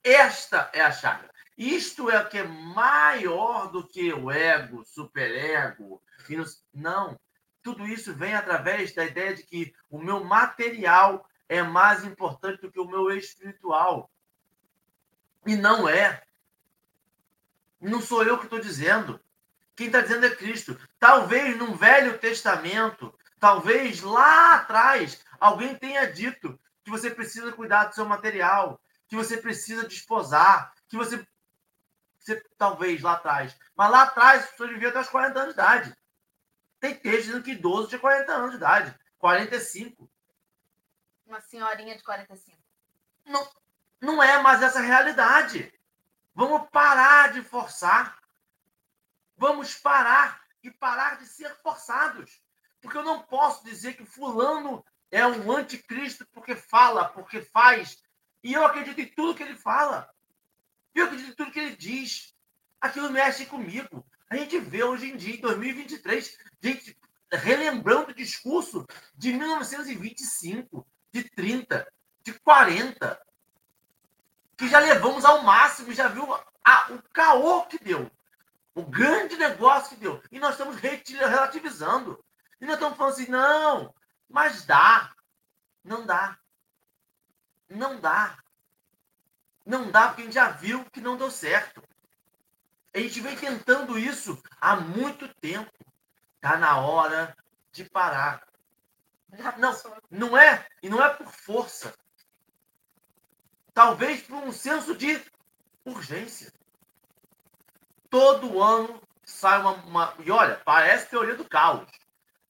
Esta é a chaga. Isto é o que é maior do que o ego, superego. Não. Tudo isso vem através da ideia de que o meu material é mais importante do que o meu espiritual. E não é. Não sou eu que estou dizendo. Quem está dizendo é Cristo. Talvez no Velho Testamento, talvez lá atrás, alguém tenha dito que você precisa cuidar do seu material, que você precisa desposar, que você, você talvez lá atrás. Mas lá atrás, as pessoas viviam até os 40 anos de idade. Tem texto dizendo que idoso tinha 40 anos de idade. 45. Uma senhorinha de 45. Não, não é mais essa realidade. Vamos parar de forçar. Vamos parar e parar de ser forçados. Porque eu não posso dizer que fulano é um anticristo porque fala, porque faz. E eu acredito em tudo que ele fala. Eu acredito em tudo que ele diz. Aquilo mexe comigo. A gente vê hoje em dia, em 2023, gente relembrando o discurso de 1925, de 30, de 40, que já levamos ao máximo, já viu a, o caô que deu, o grande negócio que deu. E nós estamos relativizando. E nós estamos falando assim, não, mas dá. Não dá. Não dá. Não dá porque a gente já viu que não deu certo. A gente vem tentando isso há muito tempo. Está na hora de parar. Não, não é, e não é por força. Talvez por um senso de urgência. Todo ano sai uma, uma, E olha, parece teoria do caos.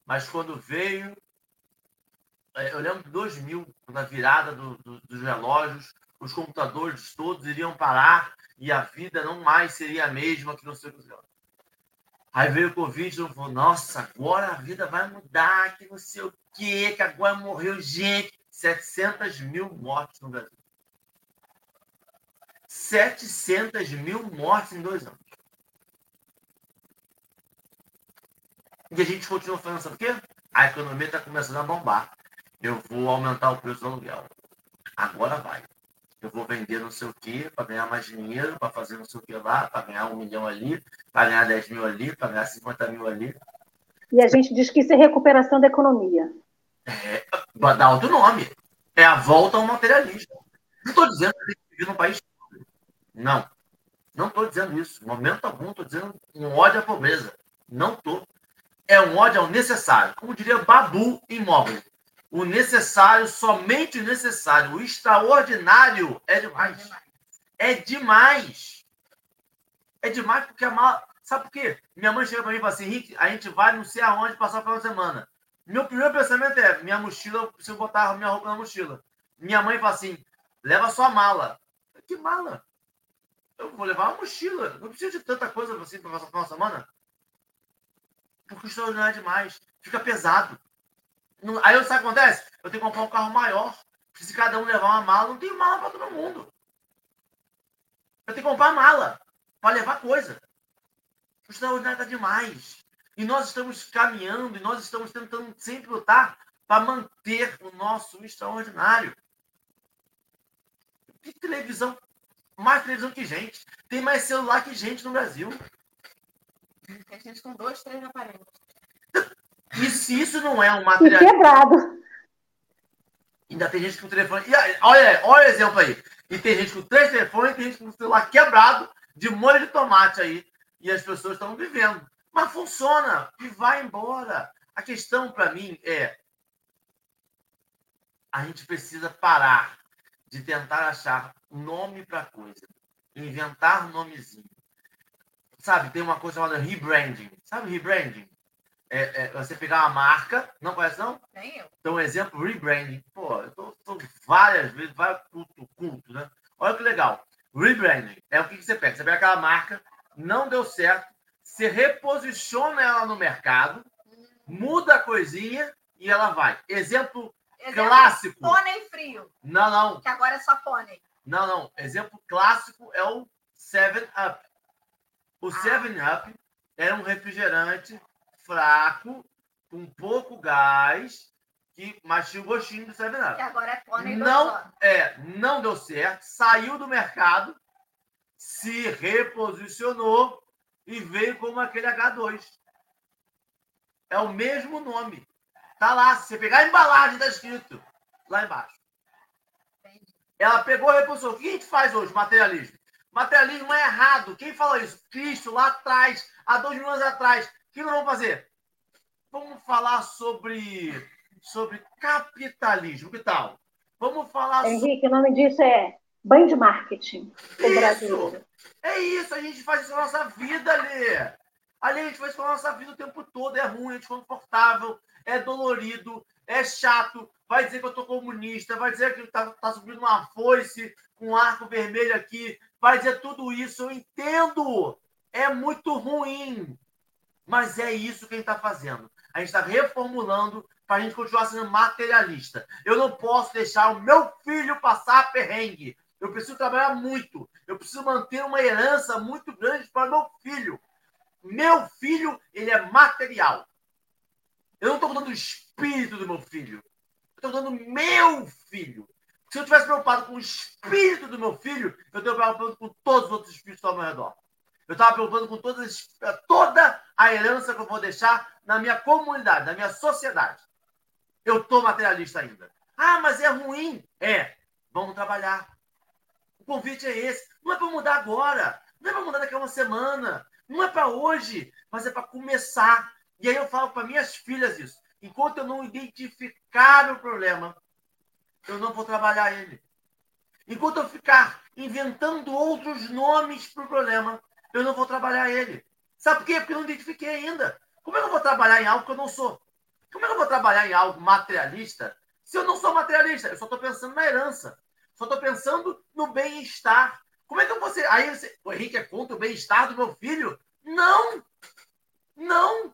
Mas quando veio. É, eu lembro de 2000, na virada do, do, dos relógios, os computadores todos iriam parar e a vida não mais seria a mesma que não sei o. Aí veio o Covid e falou: Nossa, agora a vida vai mudar, que não sei o quê, que agora morreu gente. 700 mil mortes no Brasil. 700 mil mortes em dois anos. E a gente continua falando, sabe o quê? A economia está começando a bombar. Eu vou aumentar o preço do aluguel. Agora vai eu vou vender não sei o quê para ganhar mais dinheiro, para fazer não sei o que lá, para ganhar um milhão ali, para ganhar 10 mil ali, para ganhar 50 mil ali. E a gente diz que isso é recuperação da economia. É, dá outro nome. É a volta ao materialismo. Não estou dizendo que a gente vive num país. Não. Não estou dizendo isso. momento algum, estou dizendo um ódio à pobreza. Não estou. É um ódio ao necessário. Como diria Babu Imóvel. O necessário, somente o necessário. O extraordinário é demais. É demais. É demais porque a mala. Sabe por quê? Minha mãe chega para mim e fala assim: Henrique, a gente vai não sei aonde passar o final de semana. Meu primeiro pensamento é: minha mochila, se eu botar minha roupa na mochila. Minha mãe fala assim: leva sua mala. Que mala? Eu vou levar uma mochila. Não precisa de tanta coisa assim para passar de semana. Porque o extraordinário é demais. Fica pesado. Aí sabe o que acontece? Eu tenho que comprar um carro maior. Se cada um levar uma mala, não tem mala para todo mundo. Eu tenho que comprar mala para levar coisa. O extraordinário está demais. E nós estamos caminhando e nós estamos tentando sempre lutar para manter o nosso extraordinário. Que televisão? Mais televisão que gente. Tem mais celular que gente no Brasil. Tem gente com dois, três aparelhos. E se isso não é um material. Quebrado. Ainda tem gente com telefone. E olha, olha o exemplo aí. E tem gente com três telefones, tem gente com o celular quebrado, de molho de tomate aí. E as pessoas estão vivendo. Mas funciona e vai embora. A questão para mim é: a gente precisa parar de tentar achar nome para coisa, inventar nomezinho. Sabe, tem uma coisa chamada rebranding. Sabe rebranding? é, é, você pegar uma marca, não conhece não? Nem eu. Então, exemplo, rebranding. Pô, eu tô, tô várias vezes, vai culto, culto, né? Olha que legal. Rebranding é o que, que você pega. Você pega aquela marca, não deu certo, você reposiciona ela no mercado, muda a coisinha e ela vai. Exemplo, Exemplo clássico. Pônei frio. Não, não. Que agora é só pônei. Não, não. Exemplo clássico é o 7-Up. O 7-Up ah. era um refrigerante fraco, com pouco gás, que, mas tinha o gostinho do 7 Que agora é pônei não, é, não deu certo, saiu do mercado, se reposicionou e veio como aquele H2. É o mesmo nome. Tá lá, se você pegar a embalagem, tá escrito lá embaixo. Ela pegou e reposicionou. O que a gente faz hoje, materialismo? Materialismo é errado. Quem fala isso? Cristo, lá atrás, há dois mil anos atrás. O que nós vamos fazer? Vamos falar sobre, sobre capitalismo. Que tal? Vamos falar Henrique, sobre... o nome disso é banho de marketing. Isso. É isso, a gente faz isso na nossa vida, Lê. Ali a gente isso na nossa vida o tempo todo. É ruim, é desconfortável, é dolorido, é chato. Vai dizer que eu tô comunista, vai dizer que tá, tá subindo uma foice com um arco vermelho aqui, vai dizer tudo isso. Eu entendo. É muito ruim. Mas é isso que a gente está fazendo. A gente está reformulando para a gente continuar sendo materialista. Eu não posso deixar o meu filho passar perrengue. Eu preciso trabalhar muito. Eu preciso manter uma herança muito grande para meu filho. Meu filho, ele é material. Eu não estou falando do espírito do meu filho. Eu estou falando do meu filho. Se eu tivesse preocupado com o espírito do meu filho, eu estou preocupado com todos os outros espíritos ao meu redor. Eu estava preocupado com todas, toda a herança que eu vou deixar na minha comunidade, na minha sociedade. Eu estou materialista ainda. Ah, mas é ruim. É. Vamos trabalhar. O convite é esse. Não é para mudar agora. Não é para mudar daqui a uma semana. Não é para hoje. Mas é para começar. E aí eu falo para minhas filhas isso. Enquanto eu não identificar o problema, eu não vou trabalhar ele. Enquanto eu ficar inventando outros nomes para o problema, eu não vou trabalhar ele. Sabe por quê? Porque eu não identifiquei ainda. Como é que eu vou trabalhar em algo que eu não sou? Como é que eu vou trabalhar em algo materialista se eu não sou materialista? Eu só estou pensando na herança. Só estou pensando no bem-estar. Como é que eu vou ser? Aí você, o Henrique é contra o bem-estar do meu filho? Não! Não!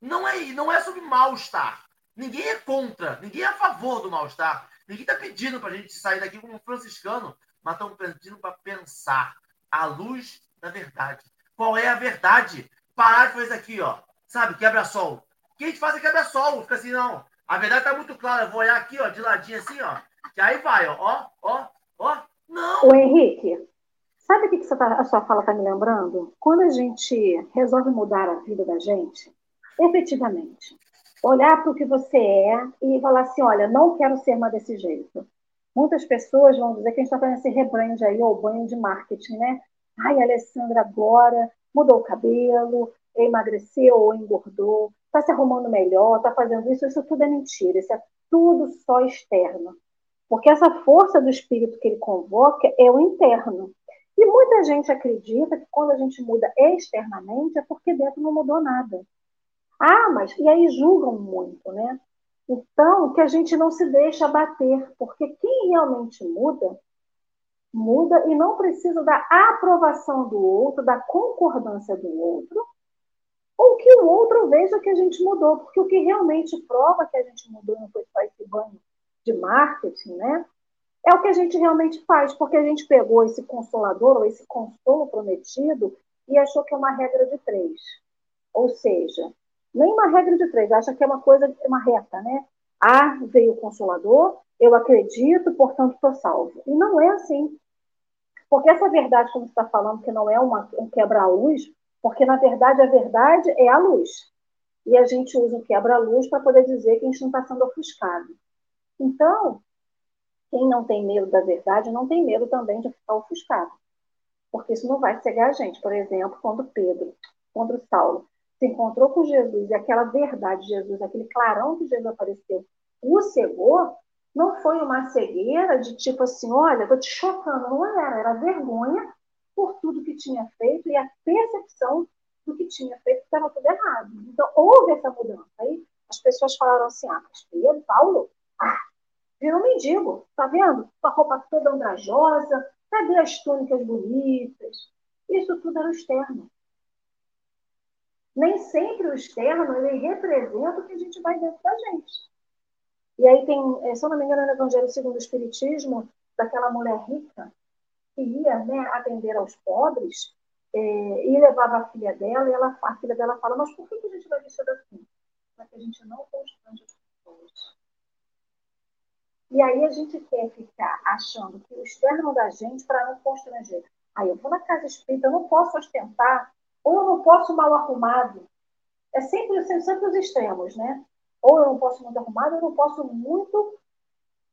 Não é, não é sobre mal-estar. Ninguém é contra, ninguém é a favor do mal-estar. Ninguém está pedindo para a gente sair daqui como um franciscano, mas estão pedindo para pensar à luz da verdade. Qual é a verdade? Parar de fazer isso aqui, ó. Sabe, quebra-sol. O que a gente faz é quebra-sol. Fica assim, não. A verdade está muito clara. Eu vou olhar aqui, ó, de ladinho assim, ó. Que aí vai, ó, ó, ó, ó. Não. O Henrique, sabe o que, que tá, a sua fala está me lembrando? Quando a gente resolve mudar a vida da gente, efetivamente, olhar para o que você é e falar assim: olha, não quero ser mais desse jeito. Muitas pessoas vão dizer que a gente está fazendo esse rebrand aí, ou banho de marketing, né? Ai, Alessandra agora mudou o cabelo, emagreceu ou engordou, está se arrumando melhor, está fazendo isso. Isso tudo é mentira, isso é tudo só externo. Porque essa força do espírito que ele convoca é o interno. E muita gente acredita que quando a gente muda externamente é porque dentro não mudou nada. Ah, mas e aí julgam muito, né? Então, que a gente não se deixa abater, porque quem realmente muda, muda e não precisa da aprovação do outro, da concordância do outro, ou que o outro veja que a gente mudou, porque o que realmente prova que a gente mudou não foi só esse banho de marketing, né? É o que a gente realmente faz, porque a gente pegou esse consolador ou esse consolo prometido e achou que é uma regra de três. Ou seja, nem uma regra de três, acha que é uma coisa, uma reta, né? Ah, veio o Consolador, eu acredito, portanto estou salvo. E não é assim. Porque essa verdade, como você está falando, que não é uma, um quebra-luz, porque na verdade a verdade é a luz. E a gente usa o quebra-luz para poder dizer que a gente não está sendo ofuscado. Então, quem não tem medo da verdade não tem medo também de ficar ofuscado. Porque isso não vai cegar a gente. Por exemplo, quando Pedro, quando Saulo se encontrou com Jesus e aquela verdade de Jesus, aquele clarão que Jesus apareceu, o cegou, não foi uma cegueira de tipo assim, olha, estou te chocando, não era, era vergonha por tudo que tinha feito e a percepção do que tinha feito que estava tudo errado. Então, houve essa mudança. Aí as pessoas falaram assim, ah, mas Pedro, Paulo, virou mendigo, tá vendo? Com a roupa toda andrajosa, cadê as túnicas bonitas? Isso tudo era o externo nem sempre o externo ele representa o que a gente vai dentro da gente. E aí tem, é, se eu não me engano, no Evangelho segundo o Espiritismo, daquela mulher rica que ia né, atender aos pobres é, e levava a filha dela, e ela, a filha dela fala, mas por que, a gente vai vestido assim? Para que a gente não constrange as pessoas. E aí a gente quer ficar achando que o externo da gente para não constranger. Aí eu vou na casa espírita, eu não posso ostentar ou eu não posso mal arrumado. É sempre, sempre os extremos, né? Ou eu não posso muito arrumado, eu não posso muito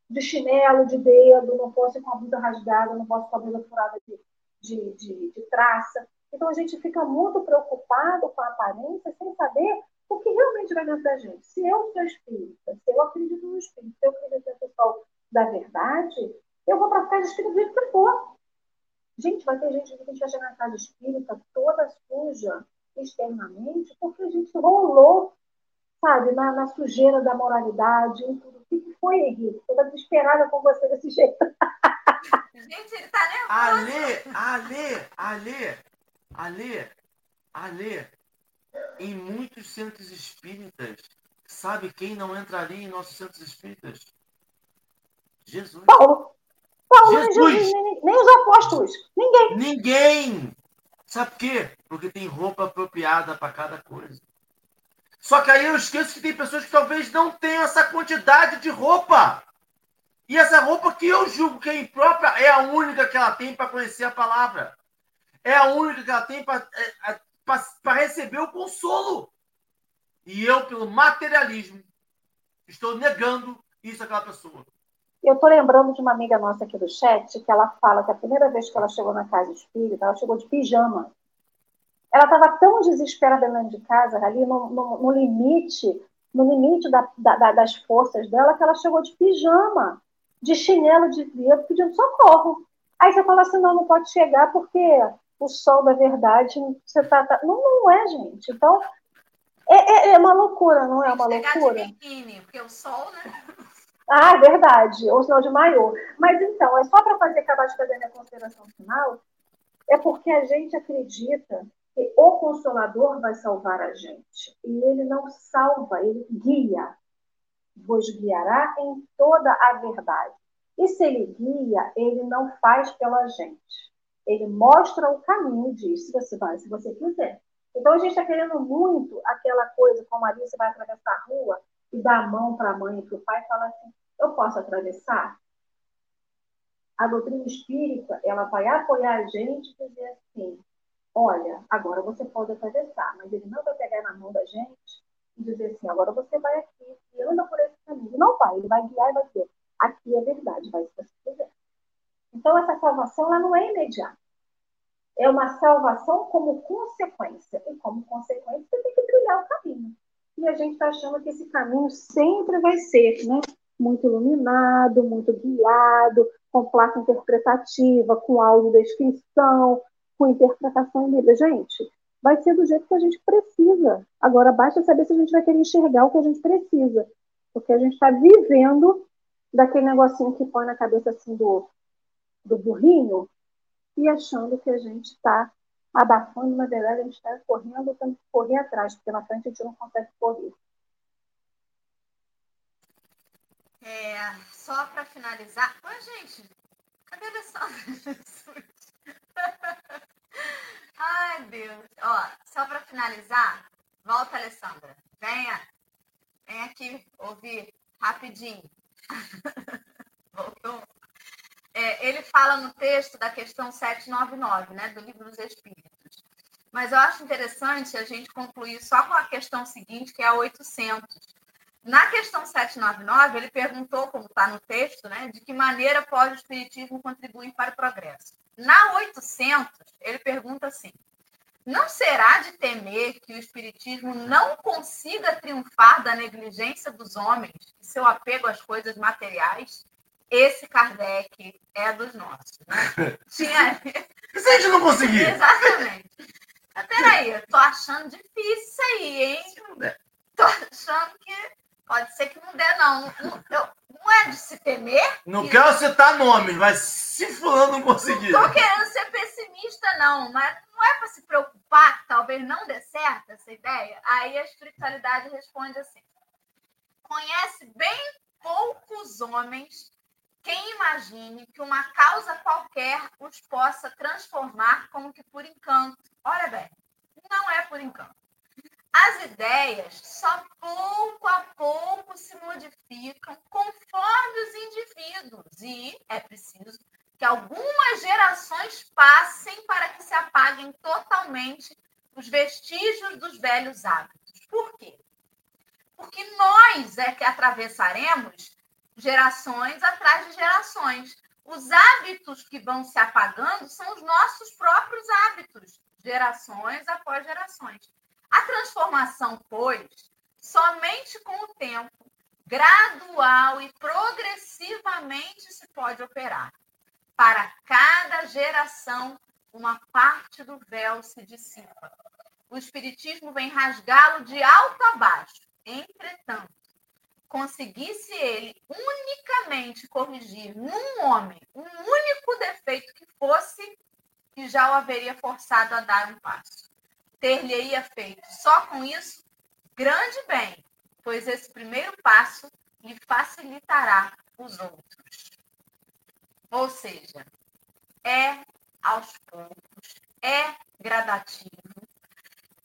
de chinelo, de dedo, não posso ir com a blusa rasgada, não posso com a blusa furada de, de, de, de traça. Então a gente fica muito preocupado com a aparência sem saber o que realmente vai dentro da gente. Se eu sou espírita, se eu acredito no espírito, se eu acredito no pessoal da verdade, eu vou para a fé de espírito do jeito que for. Gente, vai ter gente que a gente vai chegar na casa espírita toda suja externamente, porque a gente rolou, sabe, na, na sujeira da moralidade, em tudo. O que foi, Henrique? Estou desesperada com você desse jeito. Gente, ele tá nervoso. Ale, Ale, Ale, Ale, Ale. Em muitos centros espíritas Sabe quem não entraria em nossos centros espíritas? Jesus. Paulo. Paulo, Jesus. Jesus nem, nem os apóstolos. Ninguém. Ninguém! Sabe por quê? Porque tem roupa apropriada para cada coisa. Só que aí eu esqueço que tem pessoas que talvez não tenham essa quantidade de roupa. E essa roupa que eu julgo que é imprópria é a única que ela tem para conhecer a palavra. É a única que ela tem para é, receber o consolo. E eu, pelo materialismo, estou negando isso àquela pessoa. Eu estou lembrando de uma amiga nossa aqui do chat que ela fala que a primeira vez que ela chegou na casa espírita, ela chegou de pijama. Ela estava tão desesperada dentro de casa, ali no, no, no limite, no limite da, da, das forças dela, que ela chegou de pijama, de chinelo de dedo, pedindo socorro. Aí você fala assim, não, não pode chegar porque o sol da verdade, você tá, tá... Não, não é, gente. Então, é, é, é uma loucura, não é uma loucura? De biquíni, porque o sol, né? Ah, verdade, ou sinal de maior. Mas então, é só para fazer acabar de fazer a minha consideração final, é porque a gente acredita que o Consolador vai salvar a gente. E ele não salva, ele guia. Vos guiará em toda a verdade. E se ele guia, ele não faz pela gente. Ele mostra o caminho diz se você vai, se você quiser. Então a gente está querendo muito aquela coisa, como ali você vai atravessar a rua e dá a mão para a mãe e para o pai e fala assim: eu posso atravessar? A doutrina espírita, ela vai apoiar a gente e dizer assim, olha, agora você pode atravessar, mas ele não vai pegar na mão da gente e dizer assim, agora você vai aqui e anda por esse caminho. Não vai, ele vai guiar e vai dizer, aqui é verdade, vai se você quiser. Então, essa salvação ela não é imediata. É uma salvação como consequência. E como consequência, você tem que trilhar o caminho. E a gente está achando que esse caminho sempre vai ser, né? muito iluminado, muito guiado, com placa interpretativa, com audiodescrição, com interpretação em livro. Gente, vai ser do jeito que a gente precisa. Agora, basta saber se a gente vai querer enxergar o que a gente precisa. Porque a gente está vivendo daquele negocinho que põe na cabeça assim do, do burrinho e achando que a gente está abafando, na verdade, a gente está correndo, tendo que correr atrás, porque na frente a gente não consegue correr. É, só para finalizar. Oi, gente, cadê a Alessandra Ai, Deus. Ó, só para finalizar, volta, Alessandra. Venha. Vem aqui ouvir rapidinho. Voltou. É, ele fala no texto da questão 799, né, do livro dos Espíritos. Mas eu acho interessante a gente concluir só com a questão seguinte, que é a 800 na questão 799, ele perguntou, como está no texto, né, de que maneira pode o Espiritismo contribuir para o progresso. Na 800, ele pergunta assim: não será de temer que o Espiritismo não consiga triunfar da negligência dos homens e seu apego às coisas materiais? Esse Kardec é dos nossos. Né? Tinha... Se a gente não conseguir. Exatamente. Mas peraí, eu tô achando difícil isso aí, hein? Tô achando que Pode ser que não dê, não. Não, não é de se temer. Não quero citar nomes, mas se fulano não conseguir. Não tô querendo ser pessimista, não, mas não é para se preocupar que talvez não dê certo essa ideia. Aí a espiritualidade responde assim: conhece bem poucos homens quem imagine que uma causa qualquer os possa transformar como que por encanto. Olha bem, não é por encanto. As ideias só pouco a pouco se modificam conforme os indivíduos, e é preciso que algumas gerações passem para que se apaguem totalmente os vestígios dos velhos hábitos. Por quê? Porque nós é que atravessaremos gerações atrás de gerações. Os hábitos que vão se apagando são os nossos próprios hábitos, gerações após gerações. A transformação, pois, somente com o tempo, gradual e progressivamente se pode operar. Para cada geração, uma parte do véu se dissipa. O Espiritismo vem rasgá-lo de alto a baixo. Entretanto, conseguisse ele unicamente corrigir num homem um único defeito que fosse, que já o haveria forçado a dar um passo ter-lhe-ia feito só com isso grande bem, pois esse primeiro passo lhe facilitará os outros. Ou seja, é aos poucos, é gradativo.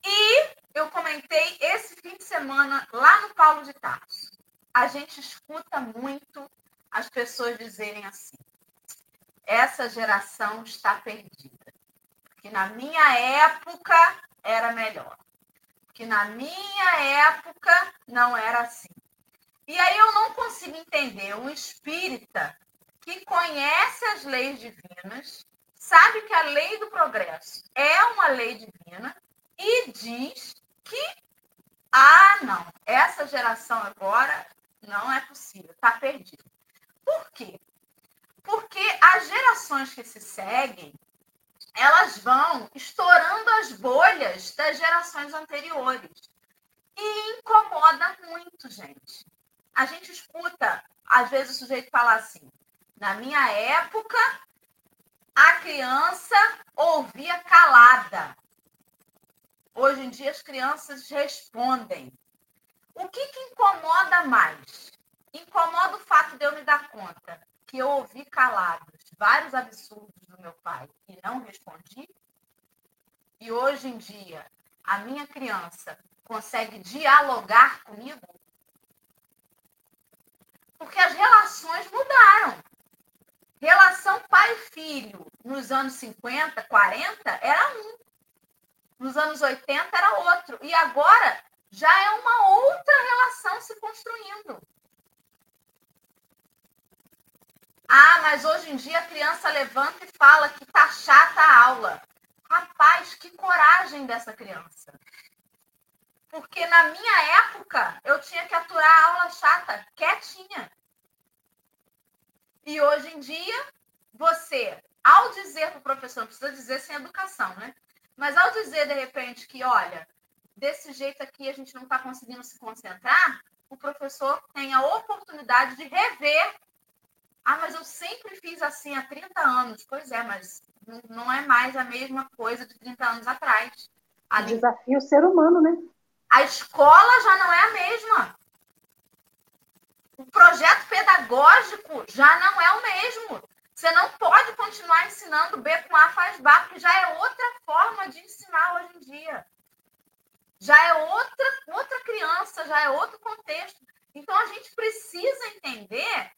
E eu comentei esse fim de semana lá no Paulo de Tarso. A gente escuta muito as pessoas dizerem assim: essa geração está perdida. Que na minha época era melhor. Que na minha época não era assim. E aí eu não consigo entender um espírita que conhece as leis divinas, sabe que a lei do progresso é uma lei divina e diz que ah, não, essa geração agora não é possível, está perdida. Por quê? Porque as gerações que se seguem, elas vão estourando as bolhas das gerações anteriores. E incomoda muito, gente. A gente escuta, às vezes, o sujeito falar assim: na minha época, a criança ouvia calada. Hoje em dia, as crianças respondem. O que, que incomoda mais? Incomoda o fato de eu me dar conta que eu ouvi calados vários absurdos do meu pai e não respondi? E hoje em dia, a minha criança consegue dialogar comigo? Porque as relações mudaram. Relação pai-filho nos anos 50, 40 era um. Nos anos 80 era outro. E agora já é uma outra relação se construindo. Ah, mas hoje em dia a criança levanta e fala que tá chata a aula. Rapaz, que coragem dessa criança. Porque na minha época eu tinha que aturar a aula chata quietinha. E hoje em dia, você, ao dizer para o professor, não precisa dizer sem educação, né? Mas ao dizer de repente que, olha, desse jeito aqui a gente não está conseguindo se concentrar, o professor tem a oportunidade de rever ah, mas eu sempre fiz assim há 30 anos. Pois é, mas não é mais a mesma coisa de 30 anos atrás. A Desafio ser humano, né? A escola já não é a mesma. O projeto pedagógico já não é o mesmo. Você não pode continuar ensinando B com A faz B, porque já é outra forma de ensinar hoje em dia. Já é outra, outra criança, já é outro contexto. Então a gente precisa entender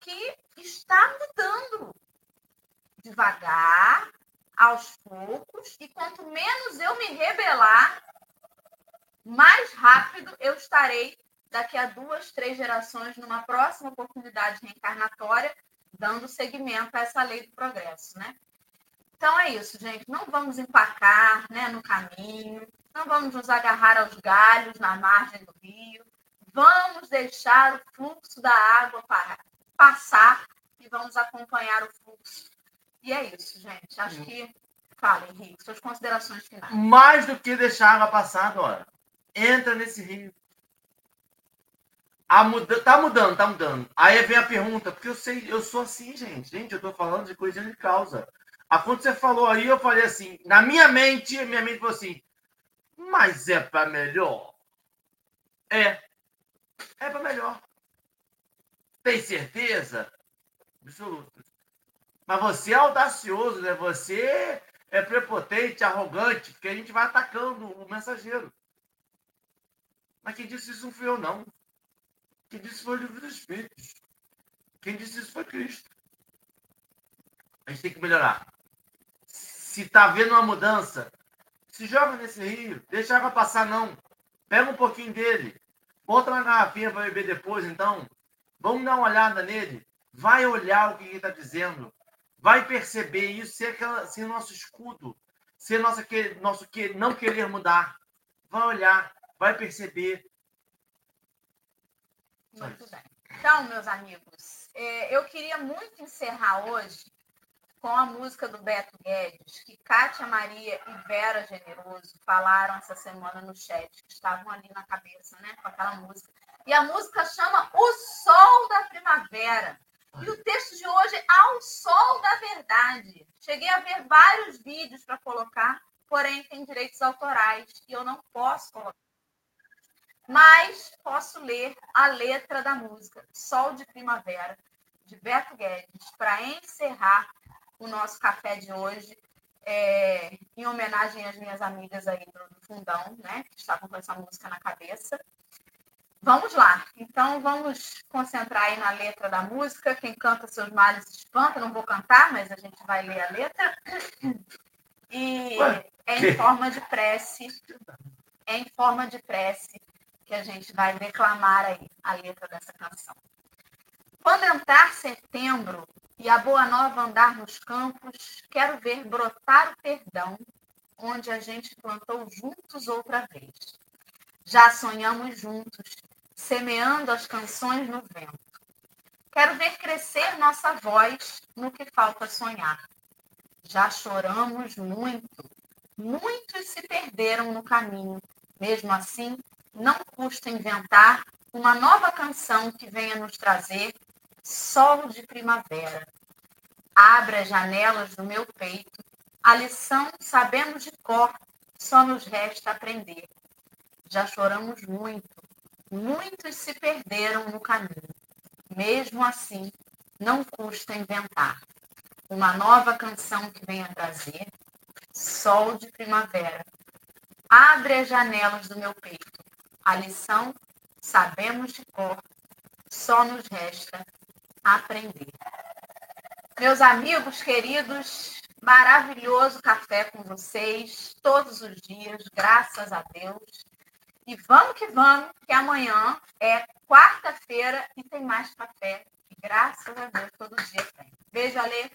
que está mudando devagar, aos poucos, e quanto menos eu me rebelar, mais rápido eu estarei daqui a duas, três gerações, numa próxima oportunidade reencarnatória, dando seguimento a essa lei do progresso, né? Então é isso, gente. Não vamos empacar né, no caminho, não vamos nos agarrar aos galhos na margem do rio, vamos deixar o fluxo da água parar passar e vamos acompanhar o fluxo. E é isso, gente. Acho que. Fala, Henrique, suas considerações finais. Mais do que deixar a água passar agora. Entra nesse rio. A muda... Tá mudando, tá mudando. Aí vem a pergunta, porque eu sei, eu sou assim, gente. Gente, eu tô falando de coisa de causa. A quando você falou aí, eu falei assim, na minha mente, minha mente falou assim, mas é para melhor? É. É para melhor. Tem certeza? Absoluta. Mas você é audacioso, né? Você é prepotente, arrogante, porque a gente vai atacando o mensageiro. Mas quem disse isso não fui eu, não. Quem disse foi o livro dos Espíritos. Quem disse isso foi Cristo. A gente tem que melhorar. Se está vendo uma mudança, se joga nesse rio. Deixa a água passar, não. Pega um pouquinho dele. Bota na garrafinha para beber depois, então. Vamos dar uma olhada nele. Vai olhar o que ele está dizendo. Vai perceber isso, ser, aquela, ser nosso escudo. Ser nossa, que, nosso que, não querer mudar. Vai olhar, vai perceber. Muito bem. Então, meus amigos, é, eu queria muito encerrar hoje com a música do Beto Guedes, que Kátia Maria e Vera Generoso falaram essa semana no chat, que estavam ali na cabeça, né, com aquela música. E a música chama O Sol da Primavera. E o texto de hoje é Ao Sol da Verdade. Cheguei a ver vários vídeos para colocar, porém tem direitos autorais e eu não posso colocar. mas posso ler a letra da música Sol de Primavera, de Beto Guedes, para encerrar o nosso café de hoje, é, em homenagem às minhas amigas aí do, fundão, né, que estavam com essa música na cabeça. Vamos lá, então vamos concentrar aí na letra da música. Quem canta seus males espanta, não vou cantar, mas a gente vai ler a letra. E é em forma de prece, é em forma de prece que a gente vai declamar aí a letra dessa canção. Quando entrar setembro e a boa nova andar nos campos, quero ver brotar o perdão, onde a gente plantou juntos outra vez. Já sonhamos juntos, semeando as canções no vento. Quero ver crescer nossa voz no que falta sonhar. Já choramos muito, muitos se perderam no caminho. Mesmo assim, não custa inventar uma nova canção que venha nos trazer sol de primavera. Abra as janelas do meu peito, a lição sabemos de cor, só nos resta aprender. Já choramos muito, muitos se perderam no caminho. Mesmo assim, não custa inventar uma nova canção que venha trazer sol de primavera. Abre as janelas do meu peito. A lição sabemos de cor, só nos resta aprender. Meus amigos queridos, maravilhoso café com vocês todos os dias, graças a Deus. E vamos que vamos, que amanhã é quarta-feira e tem mais café. Graças a Deus todo dia tem. Beijo, Ale.